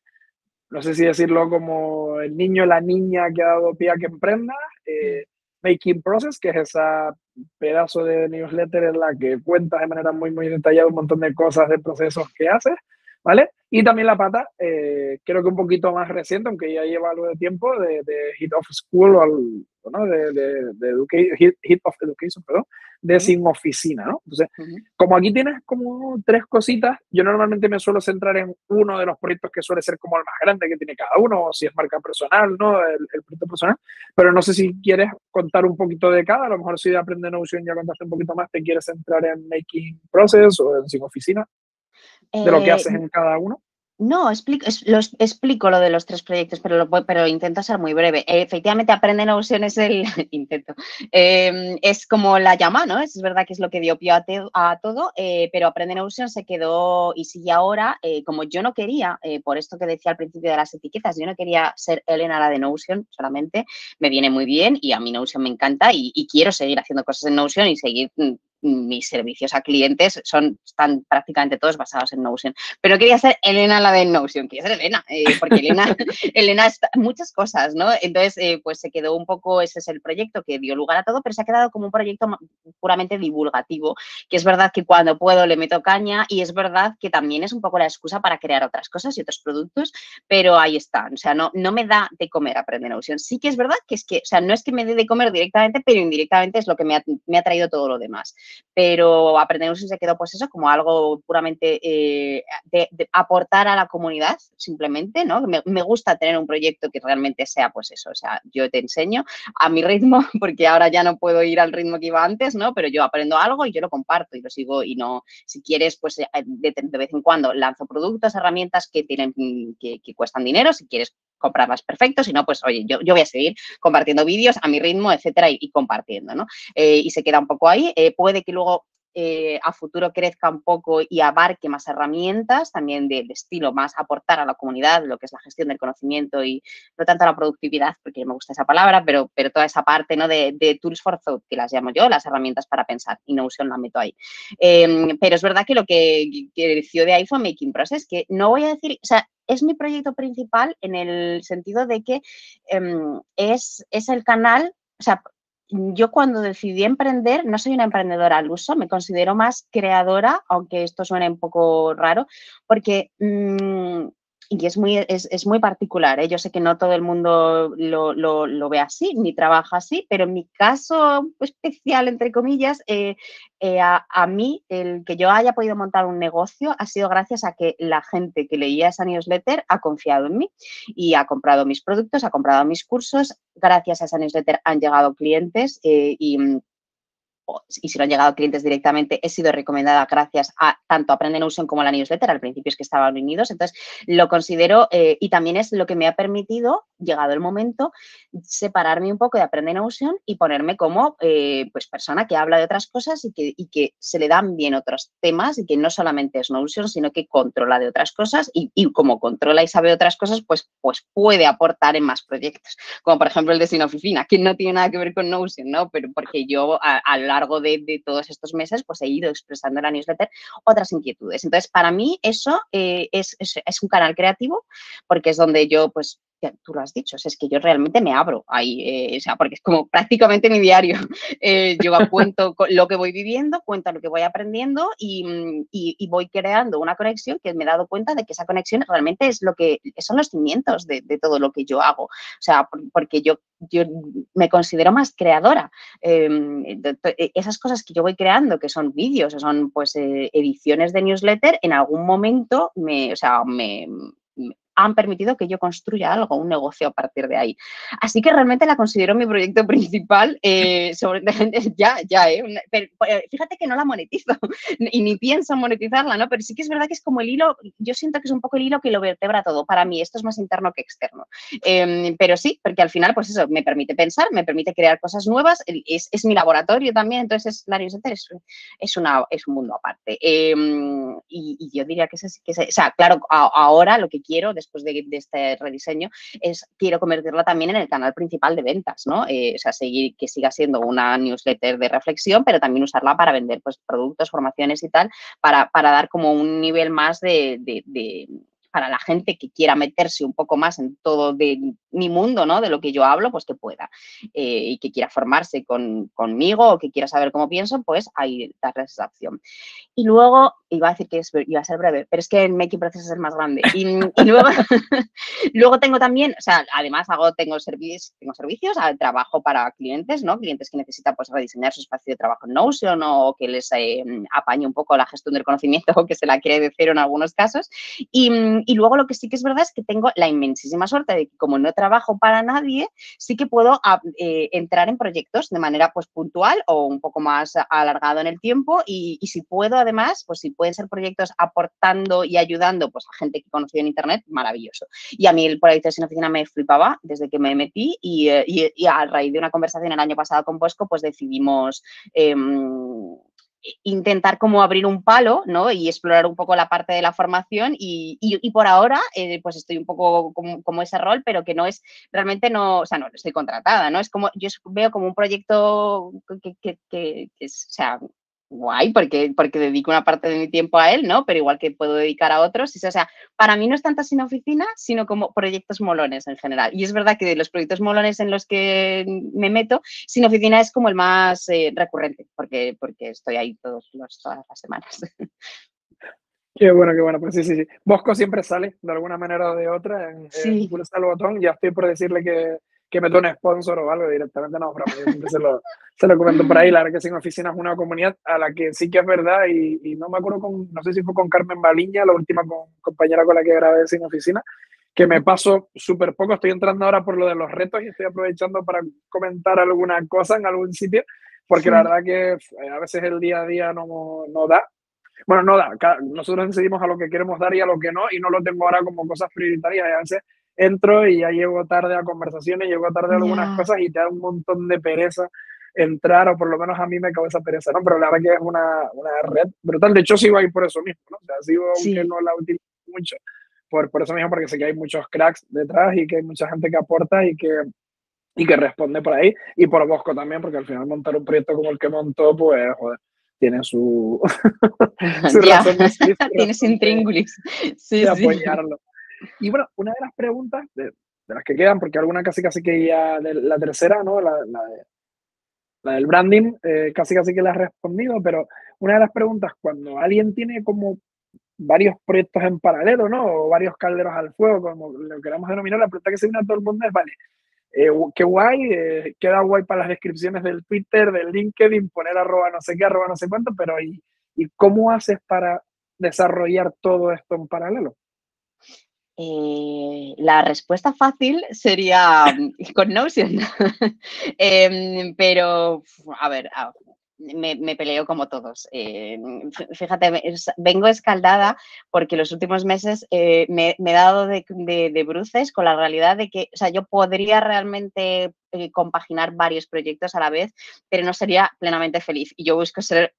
no sé si decirlo como el niño la niña que ha dado pie a que emprenda, Making Process, que es esa pedazo de newsletter en la que cuentas de manera muy, muy detallada un montón de cosas, de procesos que haces, ¿vale? Y también la pata, eh, creo que un poquito más reciente, aunque ya lleva algo de tiempo, de, de Hit of School, o, ¿no? de, de, de Hit, of Education, perdón, de Sin Oficina, ¿no? Entonces, como aquí tienes como tres cositas, yo normalmente me suelo centrar en uno de los proyectos que suele ser como el más grande que tiene cada uno, o si es marca personal, ¿no? El, el proyecto personal, pero no sé si quieres contar un poquito de cada, a lo mejor si de Aprende Notion ya contaste un poquito más, te quieres centrar en Making Process o en Sin Oficina de lo que eh, haces en cada uno? No, explico, explico lo de los tres proyectos, pero, lo, pero intento ser muy breve. efectivamente, Aprende Notion es el intento. Em, es como la llama, ¿no? Es verdad que es lo que dio pie a, todo, eh, pero Aprende Notion se quedó y sigue ahora, eh, como yo no quería, por esto que decía al principio de las etiquetas, yo no quería ser Elena la de Notion solamente, me viene muy bien y a mí Notion me encanta y, y quiero seguir haciendo cosas en Notion y seguir mm, mis servicios a clientes son, están prácticamente todos basados en Notion. Pero quería ser Elena la de Notion, quería ser Elena, eh, porque Elena, Elena está muchas cosas, ¿no? Entonces, eh, pues se quedó un poco, ese es el proyecto que dio lugar a todo, pero se ha quedado como un proyecto puramente divulgativo, que es verdad que cuando puedo le meto caña y es verdad que también es un poco la excusa para crear otras cosas y otros productos, pero ahí están, o sea, no, no me da de comer aprender Notion. Sí que es verdad que es que, o sea, no es que me dé de comer directamente, pero indirectamente es lo que me ha, me ha traído todo lo demás pero aprender se quedó pues eso como algo puramente eh, de, aportar a la comunidad simplemente, ¿no? Me, me, gusta tener un proyecto que realmente sea pues eso, o sea, yo te enseño a mi ritmo porque ahora ya no puedo ir al ritmo que iba antes, ¿no? Pero yo aprendo algo y yo lo comparto y lo sigo y no, si quieres pues eh, de, de vez en cuando lanzo productos, herramientas que tienen, que, que cuestan dinero, si quieres comprarlas perfecto, si no, pues oye, yo, yo voy a seguir compartiendo vídeos a mi ritmo, etcétera, y, compartiendo, ¿no? Eh, y se queda un poco ahí. Eh, puede que luego eh, a futuro crezca un poco y abarque más herramientas, también de, estilo más aportar a la comunidad, lo que es la gestión del conocimiento y no tanto la productividad, porque me gusta esa palabra, pero, pero toda esa parte ¿no? de, tools for thought, que las llamo yo, las herramientas para pensar, y Notion la meto ahí. Em, pero es verdad que lo que, creció de ahí fue Making Process, que no voy a decir, o sea, es mi proyecto principal en el sentido de que em, es, es el canal, o sea, yo cuando decidí emprender, no soy una emprendedora al uso, me considero más creadora, aunque esto suene un poco raro, porque mm, y es muy, es, muy particular. ¿eh? Yo sé que no todo el mundo lo, ve así, ni trabaja así, pero en mi caso especial, entre comillas, eh, eh, a, a, mí el que yo haya podido montar un negocio ha sido gracias a que la gente que leía esa newsletter ha confiado en mí y ha comprado mis productos, ha comprado mis cursos. Gracias a esa newsletter han llegado clientes y y si no han llegado clientes directamente, he sido recomendada gracias a tanto Aprende Notion como a la newsletter. Al principio es que estaban unidos, entonces lo considero eh, y también es lo que me ha permitido, llegado el momento, separarme un poco de Aprende Notion y ponerme como eh, pues persona que habla de otras cosas y que, se le dan bien otros temas y que no solamente es Notion, sino que controla de otras cosas y, como controla y sabe otras cosas, pues, pues puede aportar en más proyectos, como por ejemplo el de Sin Oficina, que no tiene nada que ver con Notion, ¿no? Pero porque yo a, a largo de, todos estos meses, pues he ido expresando en la newsletter otras inquietudes. Entonces, para mí eso eh, es, un canal creativo porque es donde yo, pues, tú lo has dicho, es que yo realmente me abro ahí, eh, o sea, porque es como prácticamente mi diario. Eh, yo cuento lo que voy viviendo, cuento lo que voy aprendiendo y, y, voy creando una conexión que me he dado cuenta de que esa conexión realmente es lo que son los cimientos de, de todo lo que yo hago. O sea, porque yo, yo me considero más creadora. Em, e, esas cosas que yo voy creando, que son vídeos, son pues eh, ediciones de newsletter, en algún momento me, o sea, me, han permitido que yo construya algo, un negocio a partir de ahí. Así que realmente la considero mi proyecto principal. Eh, sobre, ya, ya, eh, eh, fíjate que no la monetizo y ni pienso monetizarla, ¿no? Pero sí que es verdad que es como el hilo, yo siento que es un poco el hilo que lo vertebra todo. Para mí esto es más interno que externo. Em, pero sí, porque al final, pues eso, me permite pensar, me permite crear cosas nuevas, es, es mi laboratorio también, entonces la newsletter es, es, una, es un mundo aparte. Em, y, yo diría que, es, que o sea, claro, ahora lo que quiero, después después de, este rediseño, es quiero convertirla también en el canal principal de ventas, ¿no? Eh, o sea, seguir que siga siendo una newsletter de reflexión, pero también usarla para vender pues, productos, formaciones y tal, para, dar como un nivel más de para la gente que quiera meterse un poco más en todo de mi mundo, ¿no? De lo que yo hablo, pues que pueda. Eh, y que quiera formarse conmigo o que quiera saber cómo pienso, pues ahí darles esa opción. Y luego, iba a decir que iba a ser breve, pero es que el Making Process es el más grande. Y, luego, tengo también, o sea, además hago, tengo, servicios, tengo servicios, trabajo para clientes, ¿no? Clientes que necesitan pues rediseñar su espacio de trabajo en Notion o que les eh, apañe un poco la gestión del conocimiento o que se la quiere de cero en algunos casos. Y, y luego lo que sí que es verdad es que tengo la inmensísima suerte de que como no trabajo para nadie, sí que puedo eh, entrar en proyectos de manera pues puntual o un poco más alargado en el tiempo y, si puedo además, pues si pueden ser proyectos aportando y ayudando pues a gente que conocí en internet, maravilloso. Y a mí el proyecto sin oficina me flipaba desde que me metí y, eh, y, a raíz de una conversación el año pasado con Bosco pues decidimos em, intentar como abrir un palo, ¿no? Y explorar un poco la parte de la formación y, por ahora, eh, pues estoy un poco como, ese rol, pero que no es, realmente no, o sea, no estoy contratada, ¿no? Es como, yo veo como un proyecto que es, o sea, guay porque, porque dedico una parte de mi tiempo a él, ¿no? Pero igual que puedo dedicar a otros. O sea, para mí no es tanto sin oficina, sino como proyectos molones en general. Y es verdad que de los proyectos molones en los que me meto, sin oficina es como el más eh, recurrente, porque, porque estoy ahí todos los, todas las semanas. Qué bueno, qué bueno. Pues sí, sí, sí. Bosco siempre sale de alguna manera o de otra en, sí. el botón. Ya estoy por decirle que que me un sponsor o algo directamente, no, pero yo siempre se lo, se lo comento por ahí. La verdad que Sin Oficina es una comunidad a la que sí que es verdad y, y no me acuerdo con, no sé si fue con Carmen Baliña, la última compañera con la que grabé Sin Oficina, que me paso súper poco. Estoy entrando ahora por lo de los retos y estoy aprovechando para comentar alguna cosa en algún sitio, porque la verdad que eh, a veces el día a día no, no da. Bueno, no da. Nosotros decidimos a lo que queremos dar y a lo que no, y no lo tengo ahora como cosas prioritarias. Y a veces entro y ya llego tarde a conversaciones, llego tarde a algunas cosas y te da un montón de pereza entrar, o por lo menos a mí me causa pereza, ¿no? Pero la verdad que es una, una red brutal. De hecho, sigo ahí por eso mismo, ¿no? O sea, sigo aunque no la utilizo mucho, por, por eso mismo, porque sé que hay muchos cracks detrás y que hay mucha gente que aporta y que, y que responde por ahí. Y por Bosco también, porque al final montar un proyecto como el que montó, pues, joder, tiene su, su razón Tiene su intríngulis. Sí, de apoyarlo. Y bueno, una de las preguntas, de, las que quedan, porque alguna casi casi que ya, de la tercera, ¿no? La, la, del branding, eh, casi casi que la has respondido, pero una de las preguntas, cuando alguien tiene como varios proyectos en paralelo, ¿no? O varios calderos al fuego, como lo queramos denominar, la pregunta que se viene a todo el mundo es, vale, eh, qué guay, eh, queda guay para las descripciones del Twitter, del LinkedIn, poner arroba no sé qué, arroba no sé cuánto, pero ¿y, y cómo haces para desarrollar todo esto en paralelo? Eh, la respuesta fácil sería con Notion, em, pero a ver, me, peleo como todos. Eh, fíjate, vengo escaldada porque los últimos meses eh, me, he dado de, de, bruces con la realidad de que, o sea, yo podría realmente compaginar varios proyectos a la vez, pero no sería plenamente feliz. Y yo busco ser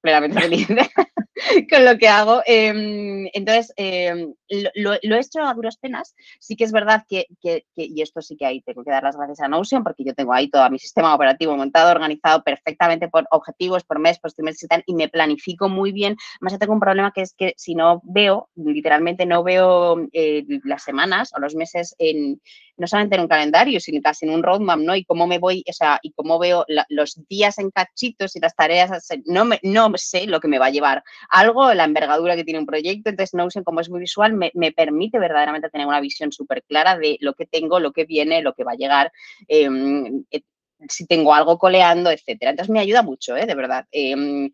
plenamente feliz con lo que hago. Em, entonces, em, lo, he hecho a duras penas. Sí que es verdad que, y esto sí que ahí tengo que dar las gracias a Notion, porque yo tengo ahí todo mi sistema operativo montado, organizado perfectamente por objetivos, por mes, por trimestre y tal, y me planifico muy bien. Yo tengo un problema que es que si no veo, literalmente no veo eh, las semanas o los meses en, no solamente en un calendario, sino casi en un roadmap, ¿no? Y cómo me voy, o sea, y cómo veo los días en cachitos y las tareas, no, me, no sé lo que me va a llevar algo, la envergadura que tiene un proyecto, entonces Notion como es muy visual me, permite verdaderamente tener una visión súper clara de lo que tengo, lo que viene, lo que va a llegar, em, si tengo algo coleando, etcétera. Entonces me ayuda mucho, ¿eh? de verdad. Em,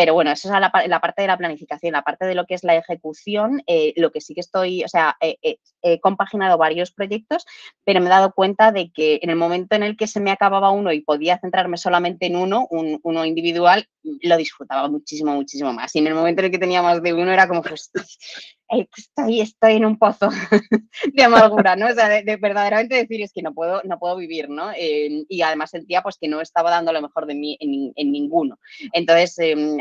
pero bueno, esa es la, parte de la planificación, la parte de lo que es la ejecución, eh, lo que sí que estoy, o sea, he compaginado varios proyectos, pero me he dado cuenta de que en el momento en el que se me acababa uno y podía centrarme solamente en uno, uno individual, lo disfrutaba muchísimo, muchísimo más. Y en el momento en el que tenía más de uno era como, pues, estoy, estoy en un pozo de amargura, ¿no? O sea, de, verdaderamente decir es que no puedo, no puedo vivir, ¿no? y además sentía pues que no estaba dando lo mejor de mí en, ninguno. Entonces, em,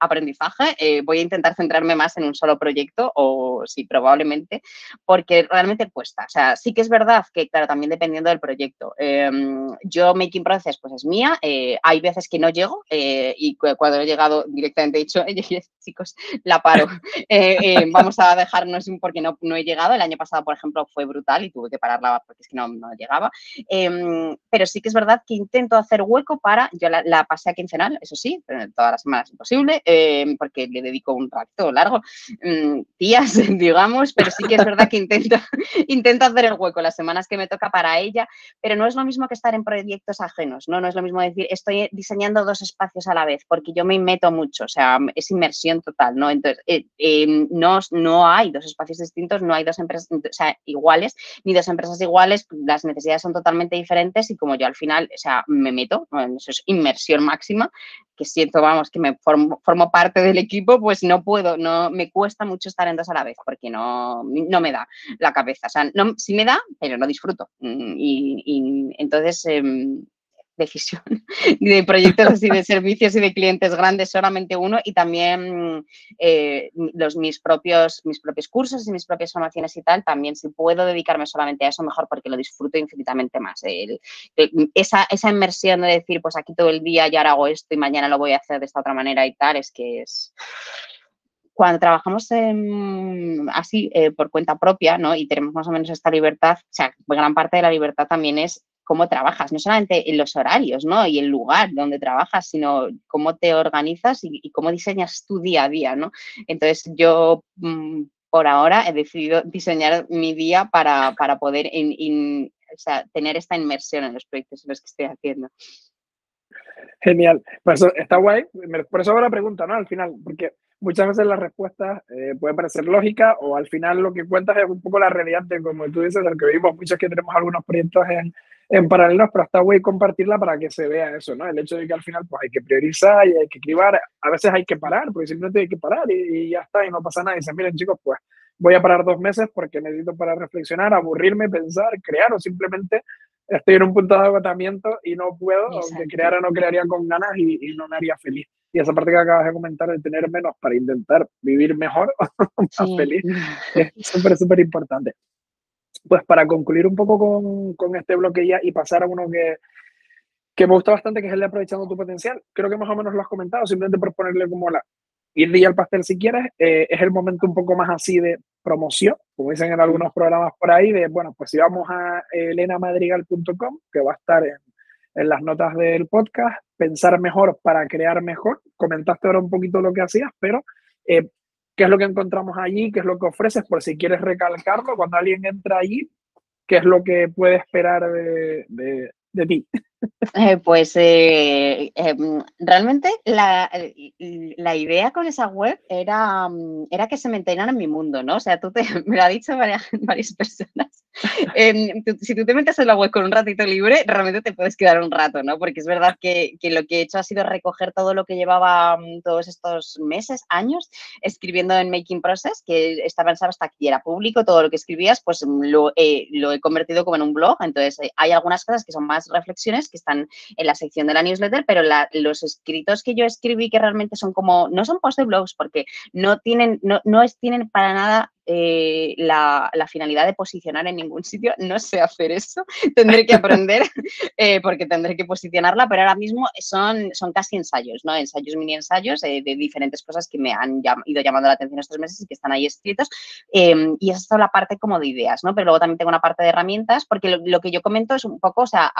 aprendizaje, eh, voy a intentar centrarme más en un solo proyecto o sí, probablemente, porque realmente cuesta. O sea, sí que es verdad que, claro, también dependiendo del proyecto. Em, yo Making Process pues es mía, eh, hay veces que no llego eh, y cuando he llegado directamente he dicho, chicos, la paro. vamos a dejarnos porque no, no he llegado. El año pasado, por ejemplo, fue brutal y tuve que pararla porque es que no, no llegaba. Em, pero sí que es verdad que intento hacer hueco para, yo la, pasé a quincenal, eso sí, todas las semanas imposible, em, porque le dedico un rato largo, mm, días, digamos, pero sí que es verdad que intento, intento hacer el hueco las semanas que me toca para ella, pero no es lo mismo que estar en proyectos ajenos, ¿no? No es lo mismo decir, estoy diseñando dos espacios a la vez, porque yo me meto mucho, o sea, es inmersión total, ¿no? Entonces, eh, em, no, no hay dos espacios distintos, no hay dos empresas iguales, ni dos empresas iguales, las necesidades son totalmente diferentes y como yo al final, o sea, me meto, eso es inmersión máxima, que siento, vamos, que me formo, formo, parte del equipo, pues no puedo, no me cuesta mucho estar en dos a la vez, porque no, no me da la cabeza. O sea, no, sí me da, pero no disfruto. Mm, y, entonces, em, decisión de proyectos así de servicios y de clientes grandes, solamente uno, y también eh, los, mis, propios, mis propios cursos y mis propias formaciones y tal, también si puedo dedicarme solamente a eso, mejor porque lo disfruto infinitamente más. esa, esa inmersión de decir, pues aquí todo el día y ahora hago esto y mañana lo voy a hacer de esta otra manera y tal, es que es cuando trabajamos así eh, por cuenta propia, ¿no? Y tenemos más o menos esta libertad, o sea, gran parte de la libertad también es cómo trabajas, no solamente en los horarios ¿no? y el lugar donde trabajas, sino cómo te organizas y, cómo diseñas tu día a día. ¿no? Entonces yo mm, por ahora he decidido diseñar mi día para, poder tener esta inmersión en los proyectos en los que estoy haciendo. Genial. Está guay. Por eso hago la pregunta, ¿no? Al final, porque muchas veces la respuesta eh, puede parecer lógica o al final lo que cuentas es un poco la realidad de, como tú dices, lo que vimos muchos que tenemos algunos proyectos en, en paralelo, pero está guay compartirla para que se vea eso, ¿no? El hecho de que al final pues hay que priorizar y hay que escribir, a veces hay que parar, porque simplemente hay que parar y, ya está, y no pasa nada. Y dicen, miren chicos, pues voy a parar dos meses porque necesito para reflexionar, aburrirme, pensar, crear o simplemente estoy en un punto de agotamiento y no puedo, aunque creara no crearía con ganas y, y, no me haría feliz. Y esa parte que acabas de comentar de tener menos para intentar vivir mejor, más feliz, es súper, súper importante pues para concluir un poco con, con este bloque ya y pasar a uno que, que me gusta bastante, que es el de aprovechando tu potencial, creo que más o menos lo has comentado, simplemente por ponerle como la ir día al pastel si quieres, eh, es el momento un poco más así de promoción, como dicen en algunos programas por ahí, de, bueno, pues si vamos a elenamadrigal.com, que va a estar en, en, las notas del podcast, pensar mejor para crear mejor, comentaste ahora un poquito lo que hacías, pero eh, qué es lo que encontramos allí, qué es lo que ofreces, por si quieres recalcarlo, cuando alguien entra allí, qué es lo que puede esperar de, de ti. Eh, pues eh, em, realmente la, la, idea con esa web era, mm, era que se mantengan en mi mundo, ¿no? O sea, tú te, me lo ha dicho varias, varias personas. Em, si tú te metes en la web con un ratito libre, realmente te puedes quedar un rato, ¿no? Porque es verdad que, que lo que he hecho ha sido recoger todo lo que llevaba mm, todos estos meses, años, escribiendo en Making Process, que estaba pensado hasta que era público, todo lo que escribías, pues mm, lo, lo he convertido como en un blog. Entonces, eh, hay algunas cosas que son más reflexiones que están en la sección de la newsletter, pero los escritos que yo escribí que realmente son como, no son post de blogs porque no tienen, no, no es, tienen para nada eh, la, finalidad de posicionar en ningún sitio. No sé hacer eso, tendré que aprender eh, porque tendré que posicionarla, pero ahora mismo son, son casi ensayos, ¿no? Ensayos, mini ensayos eh, de diferentes cosas que me han ido llamando la atención estos meses y que están ahí escritos. Em, y esa es toda la parte como de ideas, ¿no? Pero luego también tengo una parte de herramientas porque lo, que yo comento es un poco, o sea,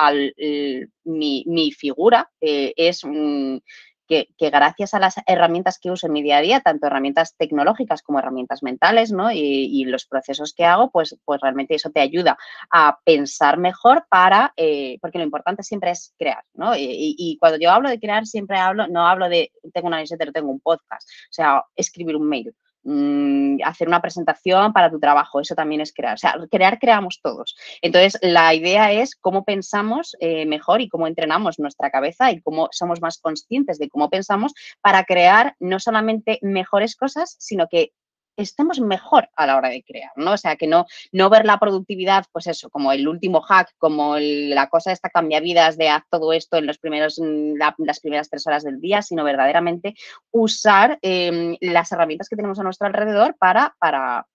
mi, mi, figura es un que, gracias a las herramientas que uso en mi día a día, tanto herramientas tecnológicas como herramientas mentales, ¿no? Y, los procesos que hago, pues, pues realmente eso te ayuda a pensar mejor para, eh, porque lo importante siempre es crear, ¿no? Y, cuando yo hablo de crear, siempre hablo, no hablo de tengo una newsletter, tengo un podcast, o sea, escribir un mail. Mm, hacer una presentación para tu trabajo, eso también es crear. O sea, crear creamos todos. Entonces, la idea es cómo pensamos eh, mejor y cómo entrenamos nuestra cabeza y cómo somos más conscientes de cómo pensamos para crear no solamente mejores cosas, sino que estemos mejor a la hora de crear, ¿no? O sea, que no, no ver la productividad, pues eso, como el último hack, como la cosa esta cambia vidas de haz todo esto en los primeros, las primeras tres horas del día, sino verdaderamente usar em, las herramientas que tenemos a nuestro alrededor para, para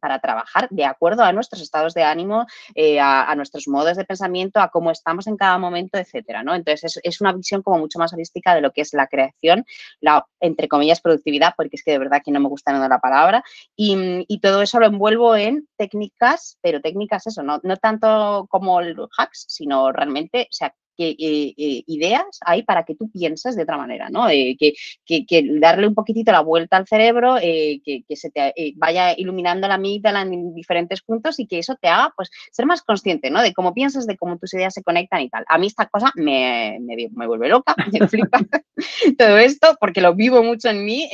para trabajar de acuerdo a nuestros estados de ánimo, eh, a, nuestros modos de pensamiento, a cómo estamos en cada momento, etcétera, ¿no? Entonces, es, una visión como mucho más holística de lo que es la creación, la, entre comillas, productividad, porque es que de verdad que no me gusta nada la palabra, y, todo eso lo envuelvo en técnicas, pero técnicas eso, no, no tanto como el hacks, sino realmente, o sea, que, eh, eh, ideas hay para que tú pienses de otra manera, ¿no? Eh, que, que, darle un poquitito la vuelta al cerebro, que, se te vaya iluminando la amígdala en diferentes puntos y que eso te haga, pues, ser más consciente, ¿no? De cómo piensas, de cómo tus ideas se conectan y tal. A mí esta cosa me, me, vuelve loca, me flipa todo esto, porque lo vivo mucho en mí.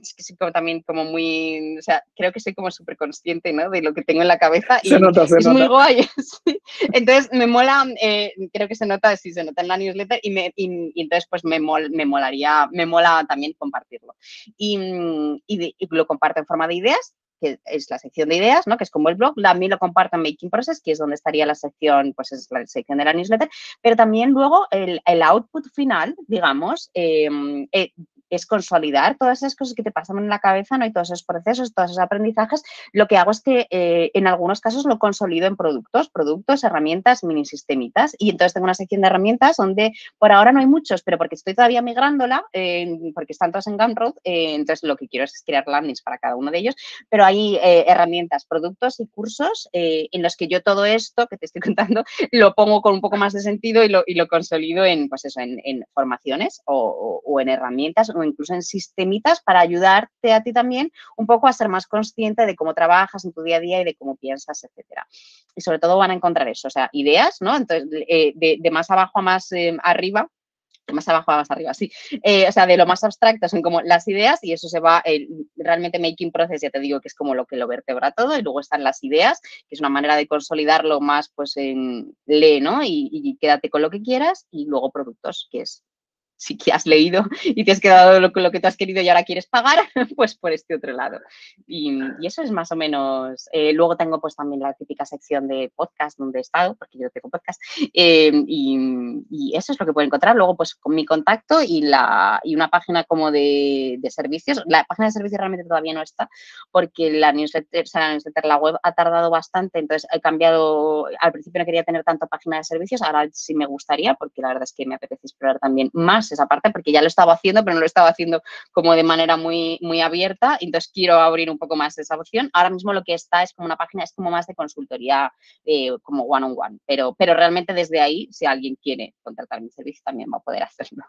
Es que soy también como muy, o sea, creo que soy como súper consciente, ¿no? De lo que tengo en la cabeza. Y se nota, se es muy guay. Entonces, me mola, creo que se nota si se nota en la newsletter y, me, entonces pues me, me molaría, me mola también compartirlo. Y, lo comparto en forma de ideas que es la sección de ideas, ¿no? que es como el blog, también lo comparto en Making Process, que es donde estaría la sección, pues es la sección de la newsletter, pero también luego el, output final, digamos, em, eh, es consolidar todas esas cosas que te pasan en la cabeza, ¿no? Y todos esos procesos, todos esos aprendizajes, lo que hago es que eh, en algunos casos lo consolido en productos, productos, herramientas, mini sistemitas. Y entonces tengo una sección de herramientas donde por ahora no hay muchos, pero porque estoy todavía migrándola, porque están todos en Gumroad, eh, entonces lo que quiero es crear landings para cada uno de ellos, pero hay eh, herramientas, productos y cursos en los que yo todo esto que te estoy contando lo pongo con un poco más de sentido y lo, y lo consolido en, pues eso, en, formaciones o en herramientas o incluso en sistemitas para ayudarte a ti también un poco a ser más consciente de cómo trabajas en tu día a día y de cómo piensas, etcétera. Y sobre todo van a encontrar eso, o sea, ideas, ¿no? Entonces, eh, de, más abajo a más eh, arriba, más abajo a más arriba, sí. Eh, o sea, de lo más abstracto son como las ideas y eso se va, realmente making process, ya te digo que es como lo que lo vertebra todo y luego están las ideas, que es una manera de consolidarlo más, pues en lee, ¿no? Y, y, quédate con lo que quieras y luego productos, que es si que has leído y te has quedado lo, lo que te has querido y ahora quieres pagar, pues por este otro lado. Y, eso es más o menos. Eh, luego tengo pues también la típica sección de podcast donde he estado, porque yo tengo podcast, eh, y, eso es lo que puedo encontrar. Luego pues con mi contacto y, la, y una página como de, de servicios. La página de servicios realmente todavía no está porque la newsletter, o sea, la newsletter, la web ha tardado bastante, entonces he cambiado, al principio no quería tener tanto página de servicios, ahora sí me gustaría porque la verdad es que me apetece explorar también más esa parte porque ya lo estaba haciendo, pero no lo estaba haciendo como de manera muy, muy abierta. Entonces quiero abrir un poco más esa opción. Ahora mismo lo que está es como una página, es como más de consultoría, eh, como one on one. Pero, pero realmente desde ahí, si alguien quiere contratar mi servicio, también va a poder hacerlo.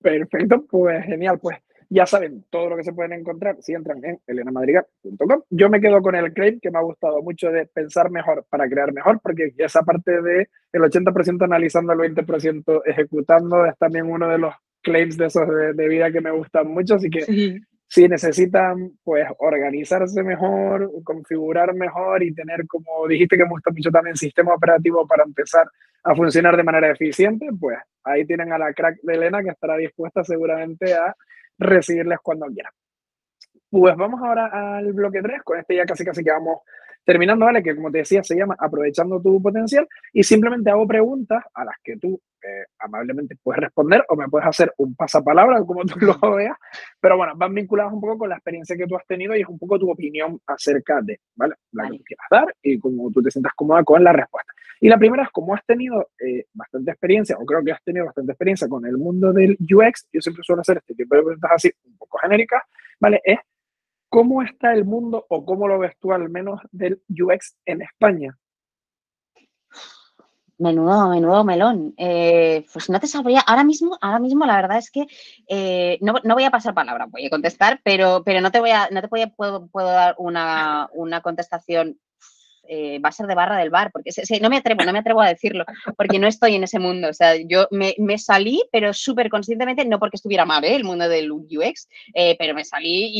Perfecto, pues genial. Pues ya saben todo lo que se pueden encontrar si entran en elenamadrigal.com. Yo me quedo con el claim que me ha gustado mucho de pensar mejor para crear mejor, porque esa parte de el 80% analizando, el 20% ejecutando es también uno de los claims de esos de, vida que me gustan mucho. Así que si necesitan pues organizarse mejor, configurar mejor y tener, como dijiste que me gusta mucho también, sistema operativo para empezar a funcionar de manera eficiente, pues ahí tienen a la crack de Elena que estará dispuesta seguramente a recibirles cuando quieran. Pues vamos ahora al bloque 3, con este ya casi casi que vamos terminando, ¿vale? Que como te decía, se llama Aprovechando tu potencial y simplemente hago preguntas a las que tú eh, amablemente puedes responder o me puedes hacer un pasapalabra, como tú lo veas, pero bueno, van vinculadas un poco con la experiencia que tú has tenido y es un poco tu opinión acerca de, ¿vale? La que quieras dar y como tú te sientas cómoda con la respuesta. Y la primera es, como has tenido eh, bastante experiencia, o creo que has tenido bastante experiencia con el mundo del UX, yo siempre suelo hacer este tipo de preguntas así, un poco genéricas, ¿vale? Es, ¿cómo está el mundo o cómo lo ves tú al menos del UX en España? Menudo, menudo melón. Eh, pues no te sabría, ahora mismo, ahora mismo la verdad es que eh, no, voy a pasar palabra, voy a contestar, pero, pero no te voy a, no te puedo, puedo dar una, una contestación eh, va a ser de barra del bar, porque no me atrevo, no me atrevo a decirlo, porque no estoy en ese mundo. O sea, yo me, salí, pero súper conscientemente, no porque estuviera mal ¿eh? el mundo del UX, eh, pero me salí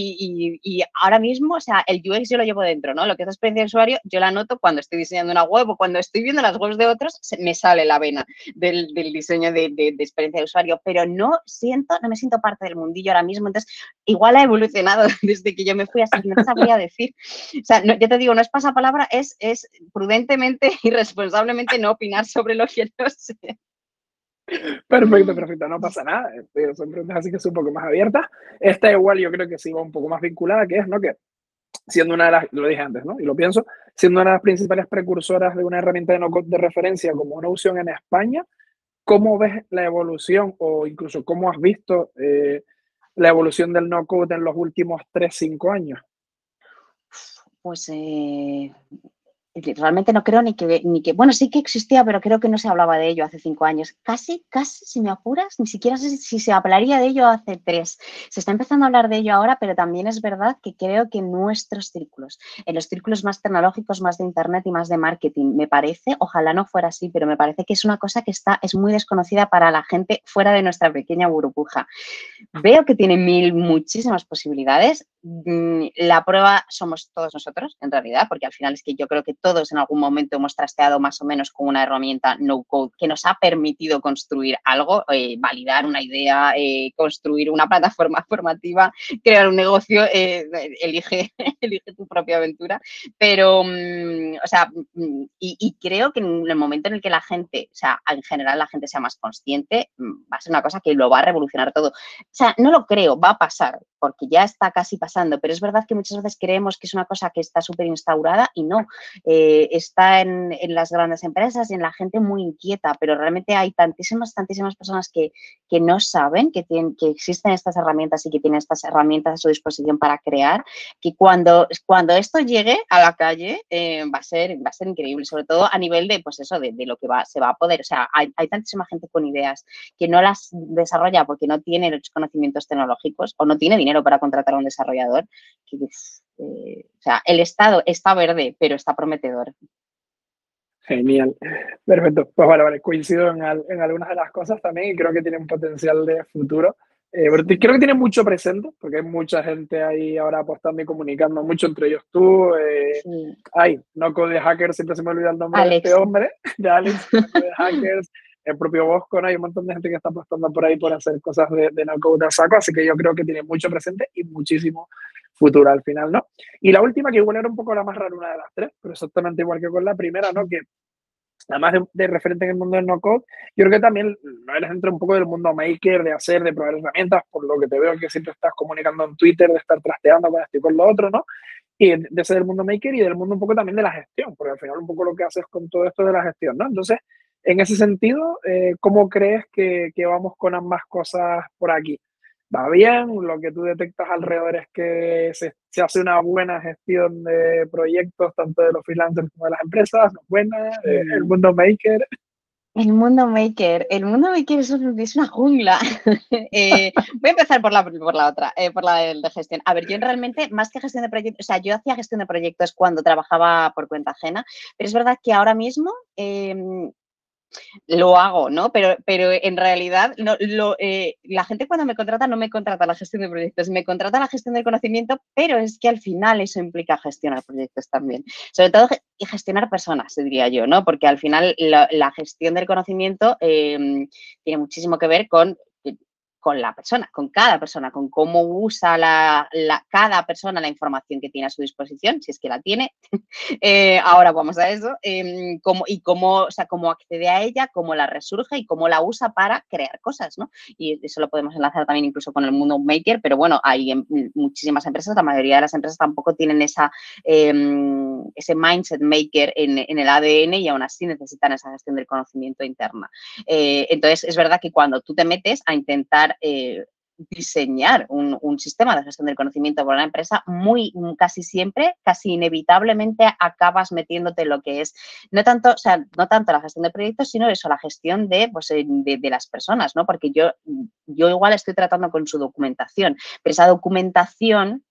y, ahora mismo, o sea, el UX yo lo llevo dentro, ¿no? Lo que es la experiencia de usuario, yo la noto cuando estoy diseñando una web o cuando estoy viendo las webs de otros, me sale la vena del, diseño de, de, experiencia de usuario, pero no siento, no me siento parte del mundillo ahora mismo. Entonces, igual ha evolucionado desde que yo me fui así, no sabría decir. O sea, yo te digo, no es pasapalabra, es, es prudentemente y responsablemente no opinar sobre lo que no sé. Perfecto, perfecto, no pasa nada. Son preguntas así que son un poco más abiertas. Esta igual yo creo que sí va un poco más vinculada, que es, ¿no? Que siendo una de las, lo dije antes, ¿no? Y lo pienso, siendo una de las principales precursoras de una herramienta de no-code de referencia como una opción en España, ¿cómo ves la evolución o incluso cómo has visto eh, la evolución del no-code en los últimos 3, 5 años? Pues eh, realmente no creo ni que, ni que, bueno, sí que existía, pero creo que no se hablaba de ello hace cinco años. Casi, casi, si me apuras, ni siquiera sé si se hablaría de ello hace tres. Se está empezando a hablar de ello ahora, pero también es verdad que creo que en nuestros círculos, en los círculos más tecnológicos, más de Internet y más de marketing, me parece, ojalá no fuera así, pero me parece que es una cosa que está, es muy desconocida para la gente fuera de nuestra pequeña burbuja. Veo que tiene mil, muchísimas posibilidades. Mm, la prueba somos todos nosotros, en realidad, porque al final es que yo creo que todos en algún momento hemos trasteado más o menos con una herramienta no code que nos ha permitido construir algo, eh, validar una idea, eh, construir una plataforma formativa, crear un negocio, eh, elige, elige tu propia aventura. Pero, mm, o sea, mm, y, creo que en el momento en el que la gente, o sea, en general la gente sea más consciente, mm, va a ser una cosa que lo va a revolucionar todo. O sea, no lo creo, va a pasar, porque ya está casi pasando, pero es verdad que muchas veces creemos que es una cosa que está súper instaurada y no. Está en, las grandes empresas y en la gente muy inquieta, pero realmente hay tantísimas, tantísimas personas que, que no saben que, tienen, que existen estas herramientas y que tienen estas herramientas a su disposición para crear, que cuando, cuando esto llegue a la calle eh, va, a ser, va a ser increíble, sobre todo a nivel de, pues eso, de, lo que va, se va a poder. O sea, hay, hay tantísima gente con ideas que no las desarrolla porque no tiene los conocimientos tecnológicos o no tiene dinero para contratar a un desarrollador, eh, o sea, el estado está verde, pero está prometedor. Genial. Perfecto. Pues vale, vale. Coincido en, algunas de las cosas también y creo que tiene un potencial de futuro. Eh, creo que tiene mucho presente, porque hay mucha gente ahí ahora apostando y comunicando mucho, entre ellos tú. Eh, Ay, no de Hackers, siempre se me olvida el nombre de este hombre, de Alex, de Hackers, el propio Bosco, ¿no? hay un montón de gente que está apostando por ahí por hacer cosas de, de no code de saco, así que yo creo que tiene mucho presente y muchísimo futuro al final, ¿no? Y la última, que igual era un poco la más rara, una de las tres, pero exactamente igual que con la primera, ¿no? Que además de, referente en el mundo del no-code, yo creo que también no eres dentro un poco del mundo maker, de hacer, de probar herramientas, por lo que te veo que siempre estás comunicando en Twitter, de estar trasteando con esto y con lo otro, ¿no? Y de ser del mundo maker y del mundo un poco también de la gestión, porque al final un poco lo que haces con todo esto de la gestión, ¿no? Entonces, en ese sentido, eh, ¿cómo crees que, que vamos con ambas cosas por aquí? Va bien, lo que tú detectas alrededor es que se, hace una buena gestión de proyectos, tanto de los freelancers como de las empresas, buena, eh, el mundo maker. El mundo maker, el mundo maker es, una jungla. Eh, voy a empezar por la, por la otra, eh, por la de, gestión. A ver, yo realmente, más que gestión de proyectos, o sea, yo hacía gestión de proyectos cuando trabajaba por cuenta ajena, pero es verdad que ahora mismo em, lo hago, ¿no? Pero, pero en realidad lo, eh, la gente cuando me contrata no me contrata la gestión de proyectos, me contrata la gestión del conocimiento, pero es que al final eso implica gestionar proyectos también. Sobre todo y gestionar personas, diría yo, ¿no? Porque al final la, gestión del conocimiento em, tiene muchísimo que ver con con la persona, con cada persona, con cómo usa la, cada persona la información que tiene a su disposición, si es que la tiene. Eh, ahora vamos a eso. Em, cómo, y cómo, o sea, cómo accede a ella, cómo la resurge y cómo la usa para crear cosas, ¿no? Y eso lo podemos enlazar también incluso con el mundo maker, pero bueno, hay muchísimas empresas, la mayoría de las empresas tampoco tienen esa, em, ese mindset maker en, el ADN y aún así necesitan esa gestión del conocimiento interna. Eh, entonces, es verdad que cuando tú te metes a intentar eh, diseñar un, sistema de gestión del conocimiento para una empresa, muy casi siempre, casi inevitablemente acabas metiéndote lo que es, no tanto, o sea, no tanto la gestión de proyectos, sino eso, la gestión de, pues, de, las personas, ¿no? Porque yo, yo igual estoy tratando con su documentación, pero esa documentación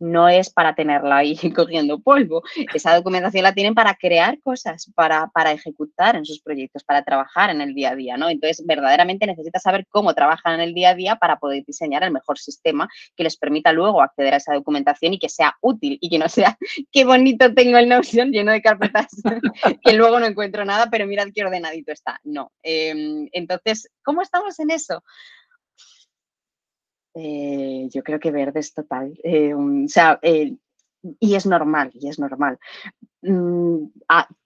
no es para tenerla ahí cogiendo polvo. Esa documentación la tienen para crear cosas, para, para ejecutar en sus proyectos, para trabajar en el día a día, ¿no? Entonces, verdaderamente necesitas saber cómo trabajan en el día a día para poder diseñar el mejor sistema que les permita luego acceder a esa documentación y que sea útil y que no sea, qué bonito tengo el Notion lleno de carpetas que luego no encuentro nada, pero mirad qué ordenadito está. No. Em, entonces, ¿cómo estamos en eso? Eh, yo creo que verde es total. Eh, o sea, eh, y es normal, y es normal. Mm,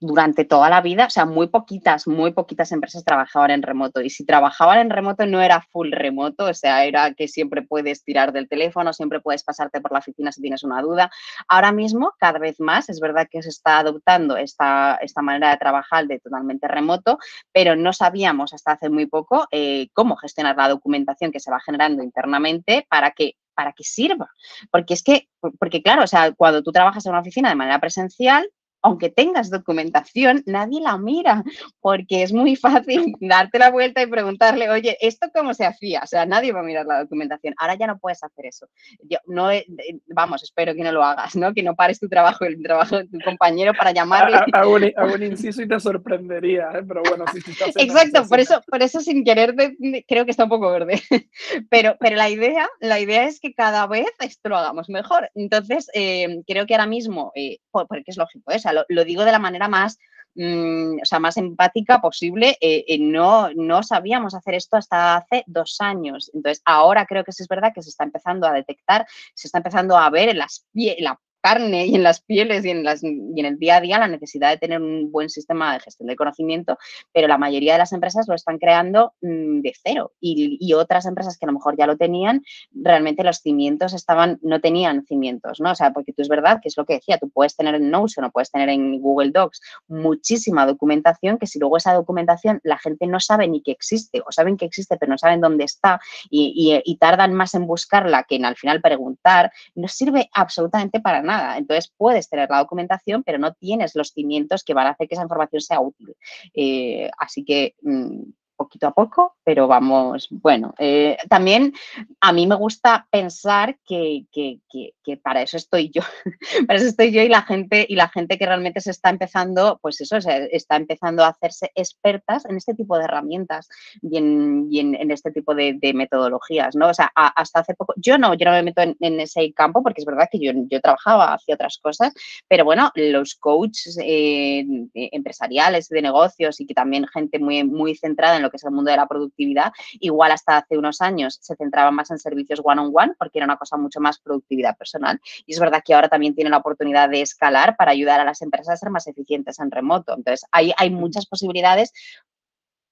durante toda la vida, o sea, muy poquitas, muy poquitas empresas trabajaban en remoto. Y si trabajaban en remoto no era full remoto, o sea, era que siempre puedes tirar del teléfono, siempre puedes pasarte por la oficina si tienes una duda. Ahora mismo, cada vez más, es verdad que se está adoptando esta, esta manera de trabajar de totalmente remoto, pero no sabíamos hasta hace muy poco eh, cómo gestionar la documentación que se va generando internamente para que para que sirva. Porque es que, porque claro, o sea, cuando tú trabajas en una oficina de manera presencial, aunque tengas documentación, nadie la mira, porque es muy fácil darte la vuelta y preguntarle, oye, ¿esto cómo se hacía? O sea, nadie va a mirar la documentación. Ahora ya no puedes hacer eso. Yo no, vamos, espero que no lo hagas, ¿no? Que no pares tu trabajo, el trabajo de tu compañero para llamarle. Hago un, inciso y te sorprendería, ¿eh? pero bueno, si, si Exacto, por eso, por eso sin querer creo que está un poco verde. Pero, pero la idea, la idea es que cada vez esto lo hagamos mejor. Entonces, eh, creo que ahora mismo, eh, porque es lógico, ¿eh? Lo, digo de la manera más, mm, o sea, más empática posible. Eh, eh, no, no sabíamos hacer esto hasta hace dos años. Entonces, ahora creo que sí es verdad que se está empezando a detectar, se está empezando a ver en las, la carne y en las pieles y en, las, y en el día a día la necesidad de tener un buen sistema de gestión de conocimiento, pero la mayoría de las empresas lo están creando mm, de cero y, y, otras empresas que a lo mejor ya lo tenían, realmente los cimientos estaban, no tenían cimientos, ¿no? O sea, porque tú es verdad que es lo que decía, tú puedes tener en Notion o puedes tener en Google Docs muchísima documentación que si luego esa documentación la gente no sabe ni que existe o saben que existe pero no saben dónde está y, y, y tardan más en buscarla que en al final preguntar, no sirve absolutamente para nada. Entonces puedes tener la documentación, pero no tienes los cimientos que van a hacer que esa información sea útil. Eh, así que mm, poquito a poco, pero vamos, bueno, eh, también a mí me gusta pensar que, que, que, para eso estoy yo, para eso estoy yo y la gente y la gente que realmente se está empezando, pues eso, está empezando a hacerse expertas en este tipo de herramientas y en, este tipo de, metodologías, ¿no? O sea, hasta hace poco, yo no, yo no me meto en, ese campo porque es verdad que yo, yo trabajaba hacia otras cosas, pero bueno, los coaches eh, empresariales de negocios y que también gente muy, muy centrada en lo que es el mundo de la productividad, igual hasta hace unos años se centraba más en servicios one-on-one porque era una cosa mucho más productividad personal. Y es verdad que ahora también tiene la oportunidad de escalar para ayudar a las empresas a ser más eficientes en remoto. Entonces, hay, hay muchas posibilidades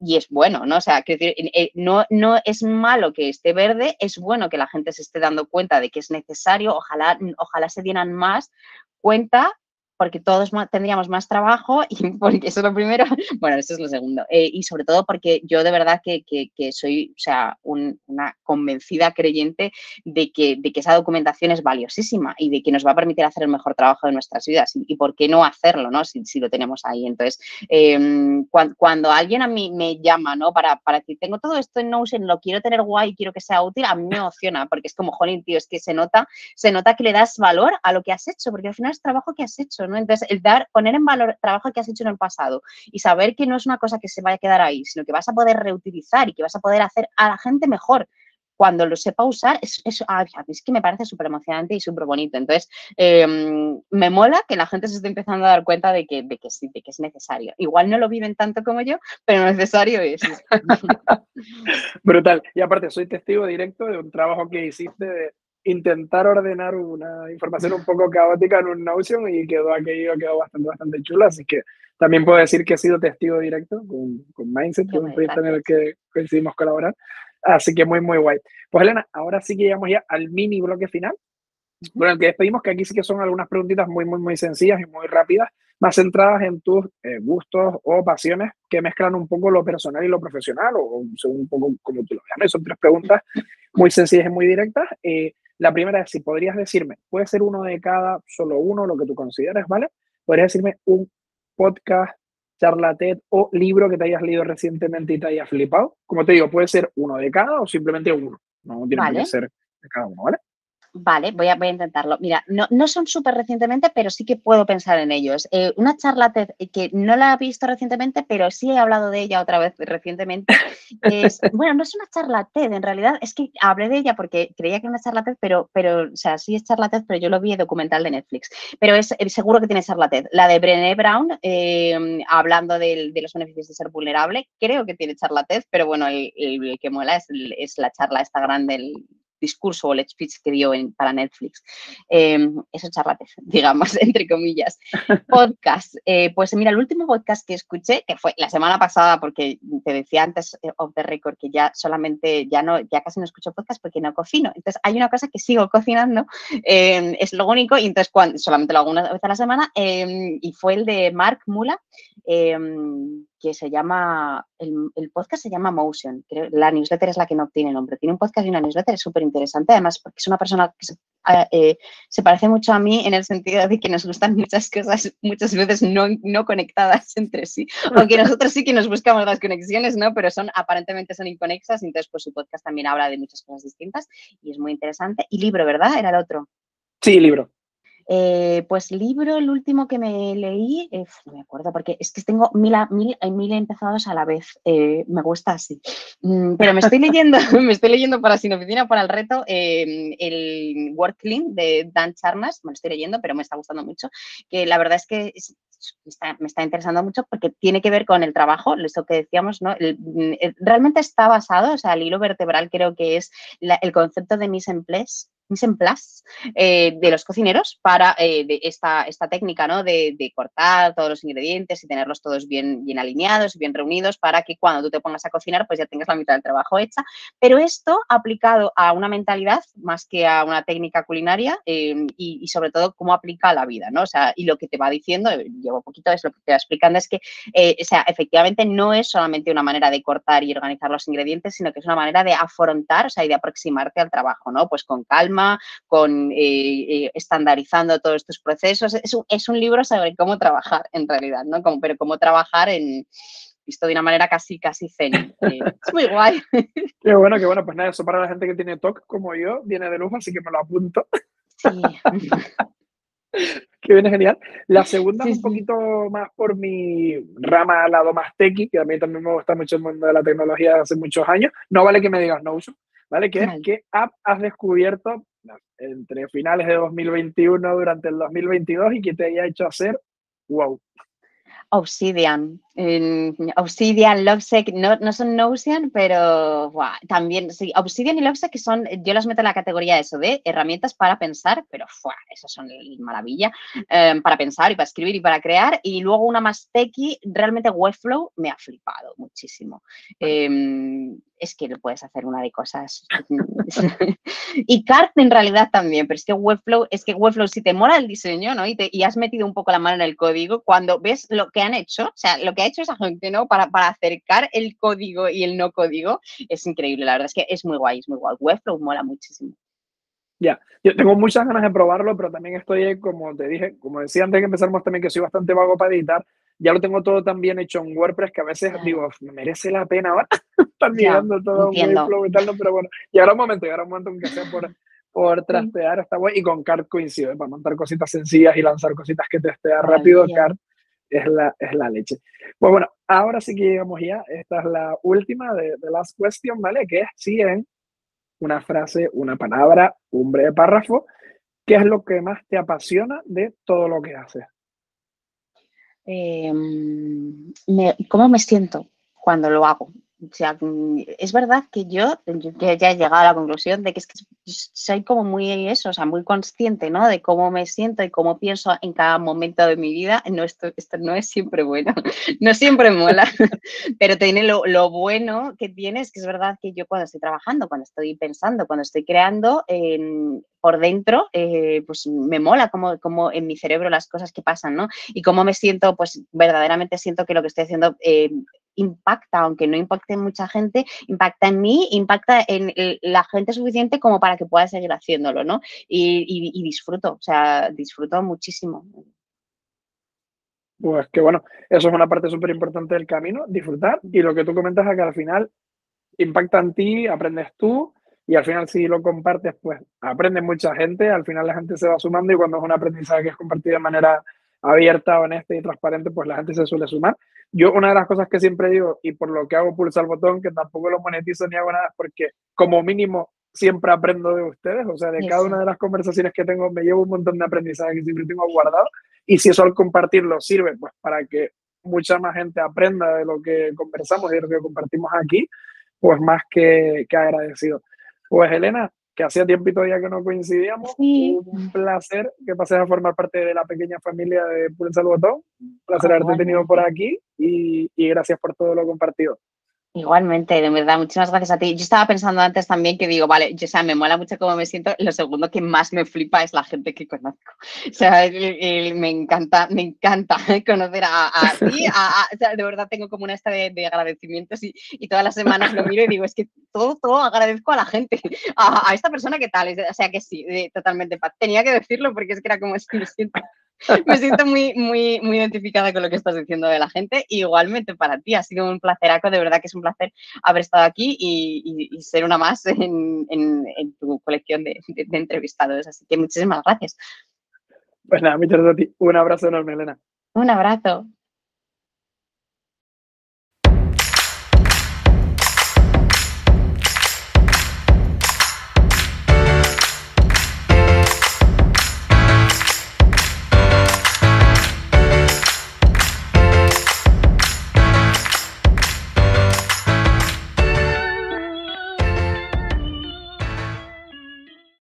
y es bueno, ¿no? O sea, decir, eh, no, no es malo que esté verde, es bueno que la gente se esté dando cuenta de que es necesario, ojalá, ojalá se dieran más cuenta porque todos tendríamos más trabajo y porque eso es lo primero, bueno, eso es lo segundo. Eh, y sobre todo porque yo de verdad que, que, soy, o sea, una convencida creyente de que, de que esa documentación es valiosísima y de que nos va a permitir hacer el mejor trabajo de nuestras vidas. Y, por qué no hacerlo, ¿no? Si, si lo tenemos ahí. Entonces, em, cuando, alguien a mí me llama, ¿no? Para, para decir, tengo todo esto en Notion, lo quiero tener guay, quiero que sea útil, a mí me emociona, porque es como, jolín, tío, es que se nota, se nota que le das valor a lo que has hecho, porque al final es trabajo que has hecho, entonces, el dar, poner en valor trabajo que has hecho en el pasado y saber que no es una cosa que se vaya a quedar ahí, sino que vas a poder reutilizar y que vas a poder hacer a la gente mejor cuando lo sepa usar, es, es, que me parece súper emocionante y súper bonito. Entonces, em, me mola que la gente se esté empezando a dar cuenta de que, de que de que es necesario. Igual no lo viven tanto como yo, pero necesario es. Brutal. Y aparte, soy testigo directo de un trabajo que hiciste de intentar ordenar una información un poco caótica en un Notion y quedó aquello, quedó bastante, bastante chulo. Así que también puedo decir que he sido testigo directo con, con Mindset, que es un proyecto en el que coincidimos colaborar. Así que muy, muy guay. Pues Elena, ahora sí que llegamos ya al mini bloque final. Bueno, el que despedimos, que aquí sí que son algunas preguntitas muy, muy, muy sencillas y muy rápidas, más centradas en tus eh, gustos o pasiones que mezclan un poco lo personal y lo profesional, o según un poco como tú lo veas. Son tres preguntas muy sencillas y muy directas. Eh, la primera es si podrías decirme, puede ser uno de cada, solo uno, lo que tú consideres, ¿vale? Podrías decirme un podcast, charla TED o libro que te hayas leído recientemente y te hayas flipado. Como te digo, puede ser uno de cada o simplemente uno. No tiene que ser de cada uno, ¿vale? Vale, voy a, voy a intentarlo. Mira, no, no son súper recientemente, pero sí que puedo pensar en ellos. Eh, una charla TED que no la he visto recientemente, pero sí he hablado de ella otra vez recientemente. Es, bueno, no es una charla TED, en realidad es que hablé de ella porque creía que era una charla TED, pero, pero o sea, sí es charla TED, pero yo lo vi en documental de Netflix. Pero es eh, seguro que tiene charla TED. La de Brené Brown, eh, hablando de, de, los beneficios de ser vulnerable, creo que tiene charla TED, pero bueno, el, el que mola es, es la charla esta grande, el, discurso o el speech que dio en, para Netflix. Eh, eso charlate, digamos, entre comillas. Podcast. Eh, pues mira, el último podcast que escuché, que fue la semana pasada, porque te decía antes eh, of the record que ya solamente, ya no, ya casi no escucho podcast porque no cocino. Entonces hay una cosa que sigo cocinando, es lo único, y entonces cuando, solamente lo hago una vez a la semana, y fue el de Mark Mula que se llama, el, podcast se llama Motion, la newsletter es la que no tiene nombre, tiene un podcast y una newsletter, es súper interesante, además porque es una persona que ah, eh, se, parece mucho a mí en el sentido de que nos gustan muchas cosas, muchas veces no, no conectadas entre sí, aunque nosotros sí que nos buscamos las conexiones, ¿no? Pero son, aparentemente son inconexas, entonces pues su podcast también habla de muchas cosas distintas y es muy interesante. Y libro, ¿verdad? Era el otro. Sí, libro. Eh, pues libro, el último que me leí, eh, no me acuerdo, porque es que tengo mil, mil, mil empezados a la vez. Eh, me gusta así. Mm, pero me estoy leyendo, me estoy leyendo para Sin Oficina, para el reto, el Work Clean de Dan Charnas. Me lo estoy leyendo, pero me está gustando mucho. Que la verdad es que me, está, interesando mucho porque tiene que ver con el trabajo, esto que decíamos, ¿no? Mm, realmente está basado, o sea, el hilo vertebral creo que es el concepto de mise en place eh, de los cocineros para eh, esta, esta, técnica ¿no? de, cortar todos los ingredientes y tenerlos todos bien, bien alineados y bien reunidos para que cuando tú te pongas a cocinar pues ya tengas la mitad del trabajo hecha. Pero esto aplicado a una mentalidad más que a una técnica culinaria em, y, sobre todo cómo aplica a la vida, ¿no? O sea, y lo que te va diciendo, eh, poquito, es lo que te va explicando, es que, o sea, efectivamente no es solamente una manera de cortar y organizar los ingredientes, sino que es una manera de afrontar, o sea, y de aproximarte al trabajo, ¿no? Pues con calma, con eh, eh, estandarizando todos estos procesos. Es un, es un, libro sobre cómo trabajar en realidad, ¿no? Como, pero cómo trabajar en visto de una manera casi, casi zen. Eh, es muy guay. Qué bueno, qué bueno. Pues nada, eso para la gente que tiene TOC como yo, viene de lujo, así que me lo apunto. Sí. que viene genial. La segunda es un poquito más por mi rama al lado más techy, que a mí también me gusta mucho el mundo de la tecnología hace muchos años. No vale que me digas no uso, ¿vale? Que es qué app has descubierto entre finales de 2021 durante el 2022 y que te haya hecho hacer wow. Obsidian. Obsidian, Lovesec, no, no son Notion, pero también, sí, Obsidian y Lovesec son, yo los meto en la categoría eso de herramientas para pensar, pero ¡fua! esos son maravilla, em, para pensar y para escribir y para crear. Y luego una más techy, realmente Webflow me ha flipado muchísimo. Em, es que lo puedes hacer una de cosas. y Cart en realidad también, pero es que Webflow, es que Webflow si te mola el diseño, ¿no? Y, te, y has metido un poco la mano en el código, cuando ves lo que han hecho, o sea, lo que ha hecho esa gente, ¿no? Para, para acercar el código y el no código, es increíble, la verdad es que es muy guay, es muy guay. Webflow mola muchísimo. Ya, yo tengo muchas ganas de probarlo, pero también estoy, como te dije, como decía antes que empezamos también, que soy bastante vago para editar, ya lo tengo todo tan bien hecho en WordPress que a veces digo, me merece la pena ahora estar mirando todo Webflow y tal, pero bueno, llegará un momento, llegará un momento en que sea por, por trastear, está guay, y con Cart coincide, para montar cositas sencillas y lanzar cositas que testear rápido, Cart es la, es la leche. Pues bueno, ahora sí que llegamos ya. Esta es la última de, de Last Question, ¿vale? Que es si en una frase, una palabra, un breve párrafo, ¿qué es lo que más te apasiona de todo lo que haces? Em, ¿Cómo me siento cuando lo hago? O sea, mm, es verdad que yo, ya he llegado a la conclusión de que es que soy como muy eso, o sea, muy consciente, ¿no? De cómo me siento y cómo pienso en cada momento de mi vida. No, esto, esto no es siempre bueno, no siempre mola, pero tiene lo, lo, bueno que tiene es que es verdad que yo cuando estoy trabajando, cuando estoy pensando, cuando estoy creando, por dentro, eh, pues me mola como, como en mi cerebro las cosas que pasan, ¿no? Y cómo me siento, pues verdaderamente siento que lo que estoy haciendo eh, impacta, aunque no impacte en mucha gente, impacta en mí, impacta en la gente suficiente como para que pueda seguir haciéndolo, ¿no? Y, disfruto, o sea, disfruto muchísimo. Pues que bueno, eso es una parte súper importante del camino, disfrutar. Y lo que tú comentas es que al final impacta en ti, aprendes tú, y al final si lo compartes, pues aprende mucha gente, al final la gente se va sumando y cuando es un aprendizaje que es compartido de manera abierta, honesta y transparente, pues la gente se suele sumar. Yo una de las cosas que siempre digo y por lo que hago pulsa el botón, que tampoco lo monetizo ni hago nada, porque como mínimo siempre aprendo de ustedes, o sea, de cada una de las conversaciones que tengo me llevo un montón de aprendizaje que siempre tengo guardado y si eso al compartirlo sirve pues para que mucha más gente aprenda de lo que conversamos y de lo que compartimos aquí, pues más que, que agradecido. Pues Elena, que hacía tiempo y todavía que no coincidíamos, un placer que pases a formar parte de la pequeña familia de Pulsa el Botón, un placer ah, haberte tenido por aquí y, y gracias por todo lo compartido. Igualmente, de verdad, muchísimas gracias a ti. Yo estaba pensando antes también que digo, vale, yo, o sea, me mola mucho cómo me siento. Lo segundo que más me flipa es la gente que conozco. O sea, me encanta, me encanta conocer a, ti. o sea, de verdad tengo como una esta de, agradecimientos y, y, todas las semanas lo miro y digo, es que todo, todo agradezco a la gente, a, a esta persona que tal. O sea, que sí, totalmente. Tenía que decirlo porque es que era como, es que me siento me siento muy, muy, muy identificada con lo que estás diciendo de la gente. Igualmente para ti, ha sido un placeraco, de verdad que es un placer haber estado aquí y, ser una más en, tu colección de, entrevistados. Así que muchísimas gracias. Pues nada, muchas gracias a ti. Un abrazo enorme, Elena. Un abrazo.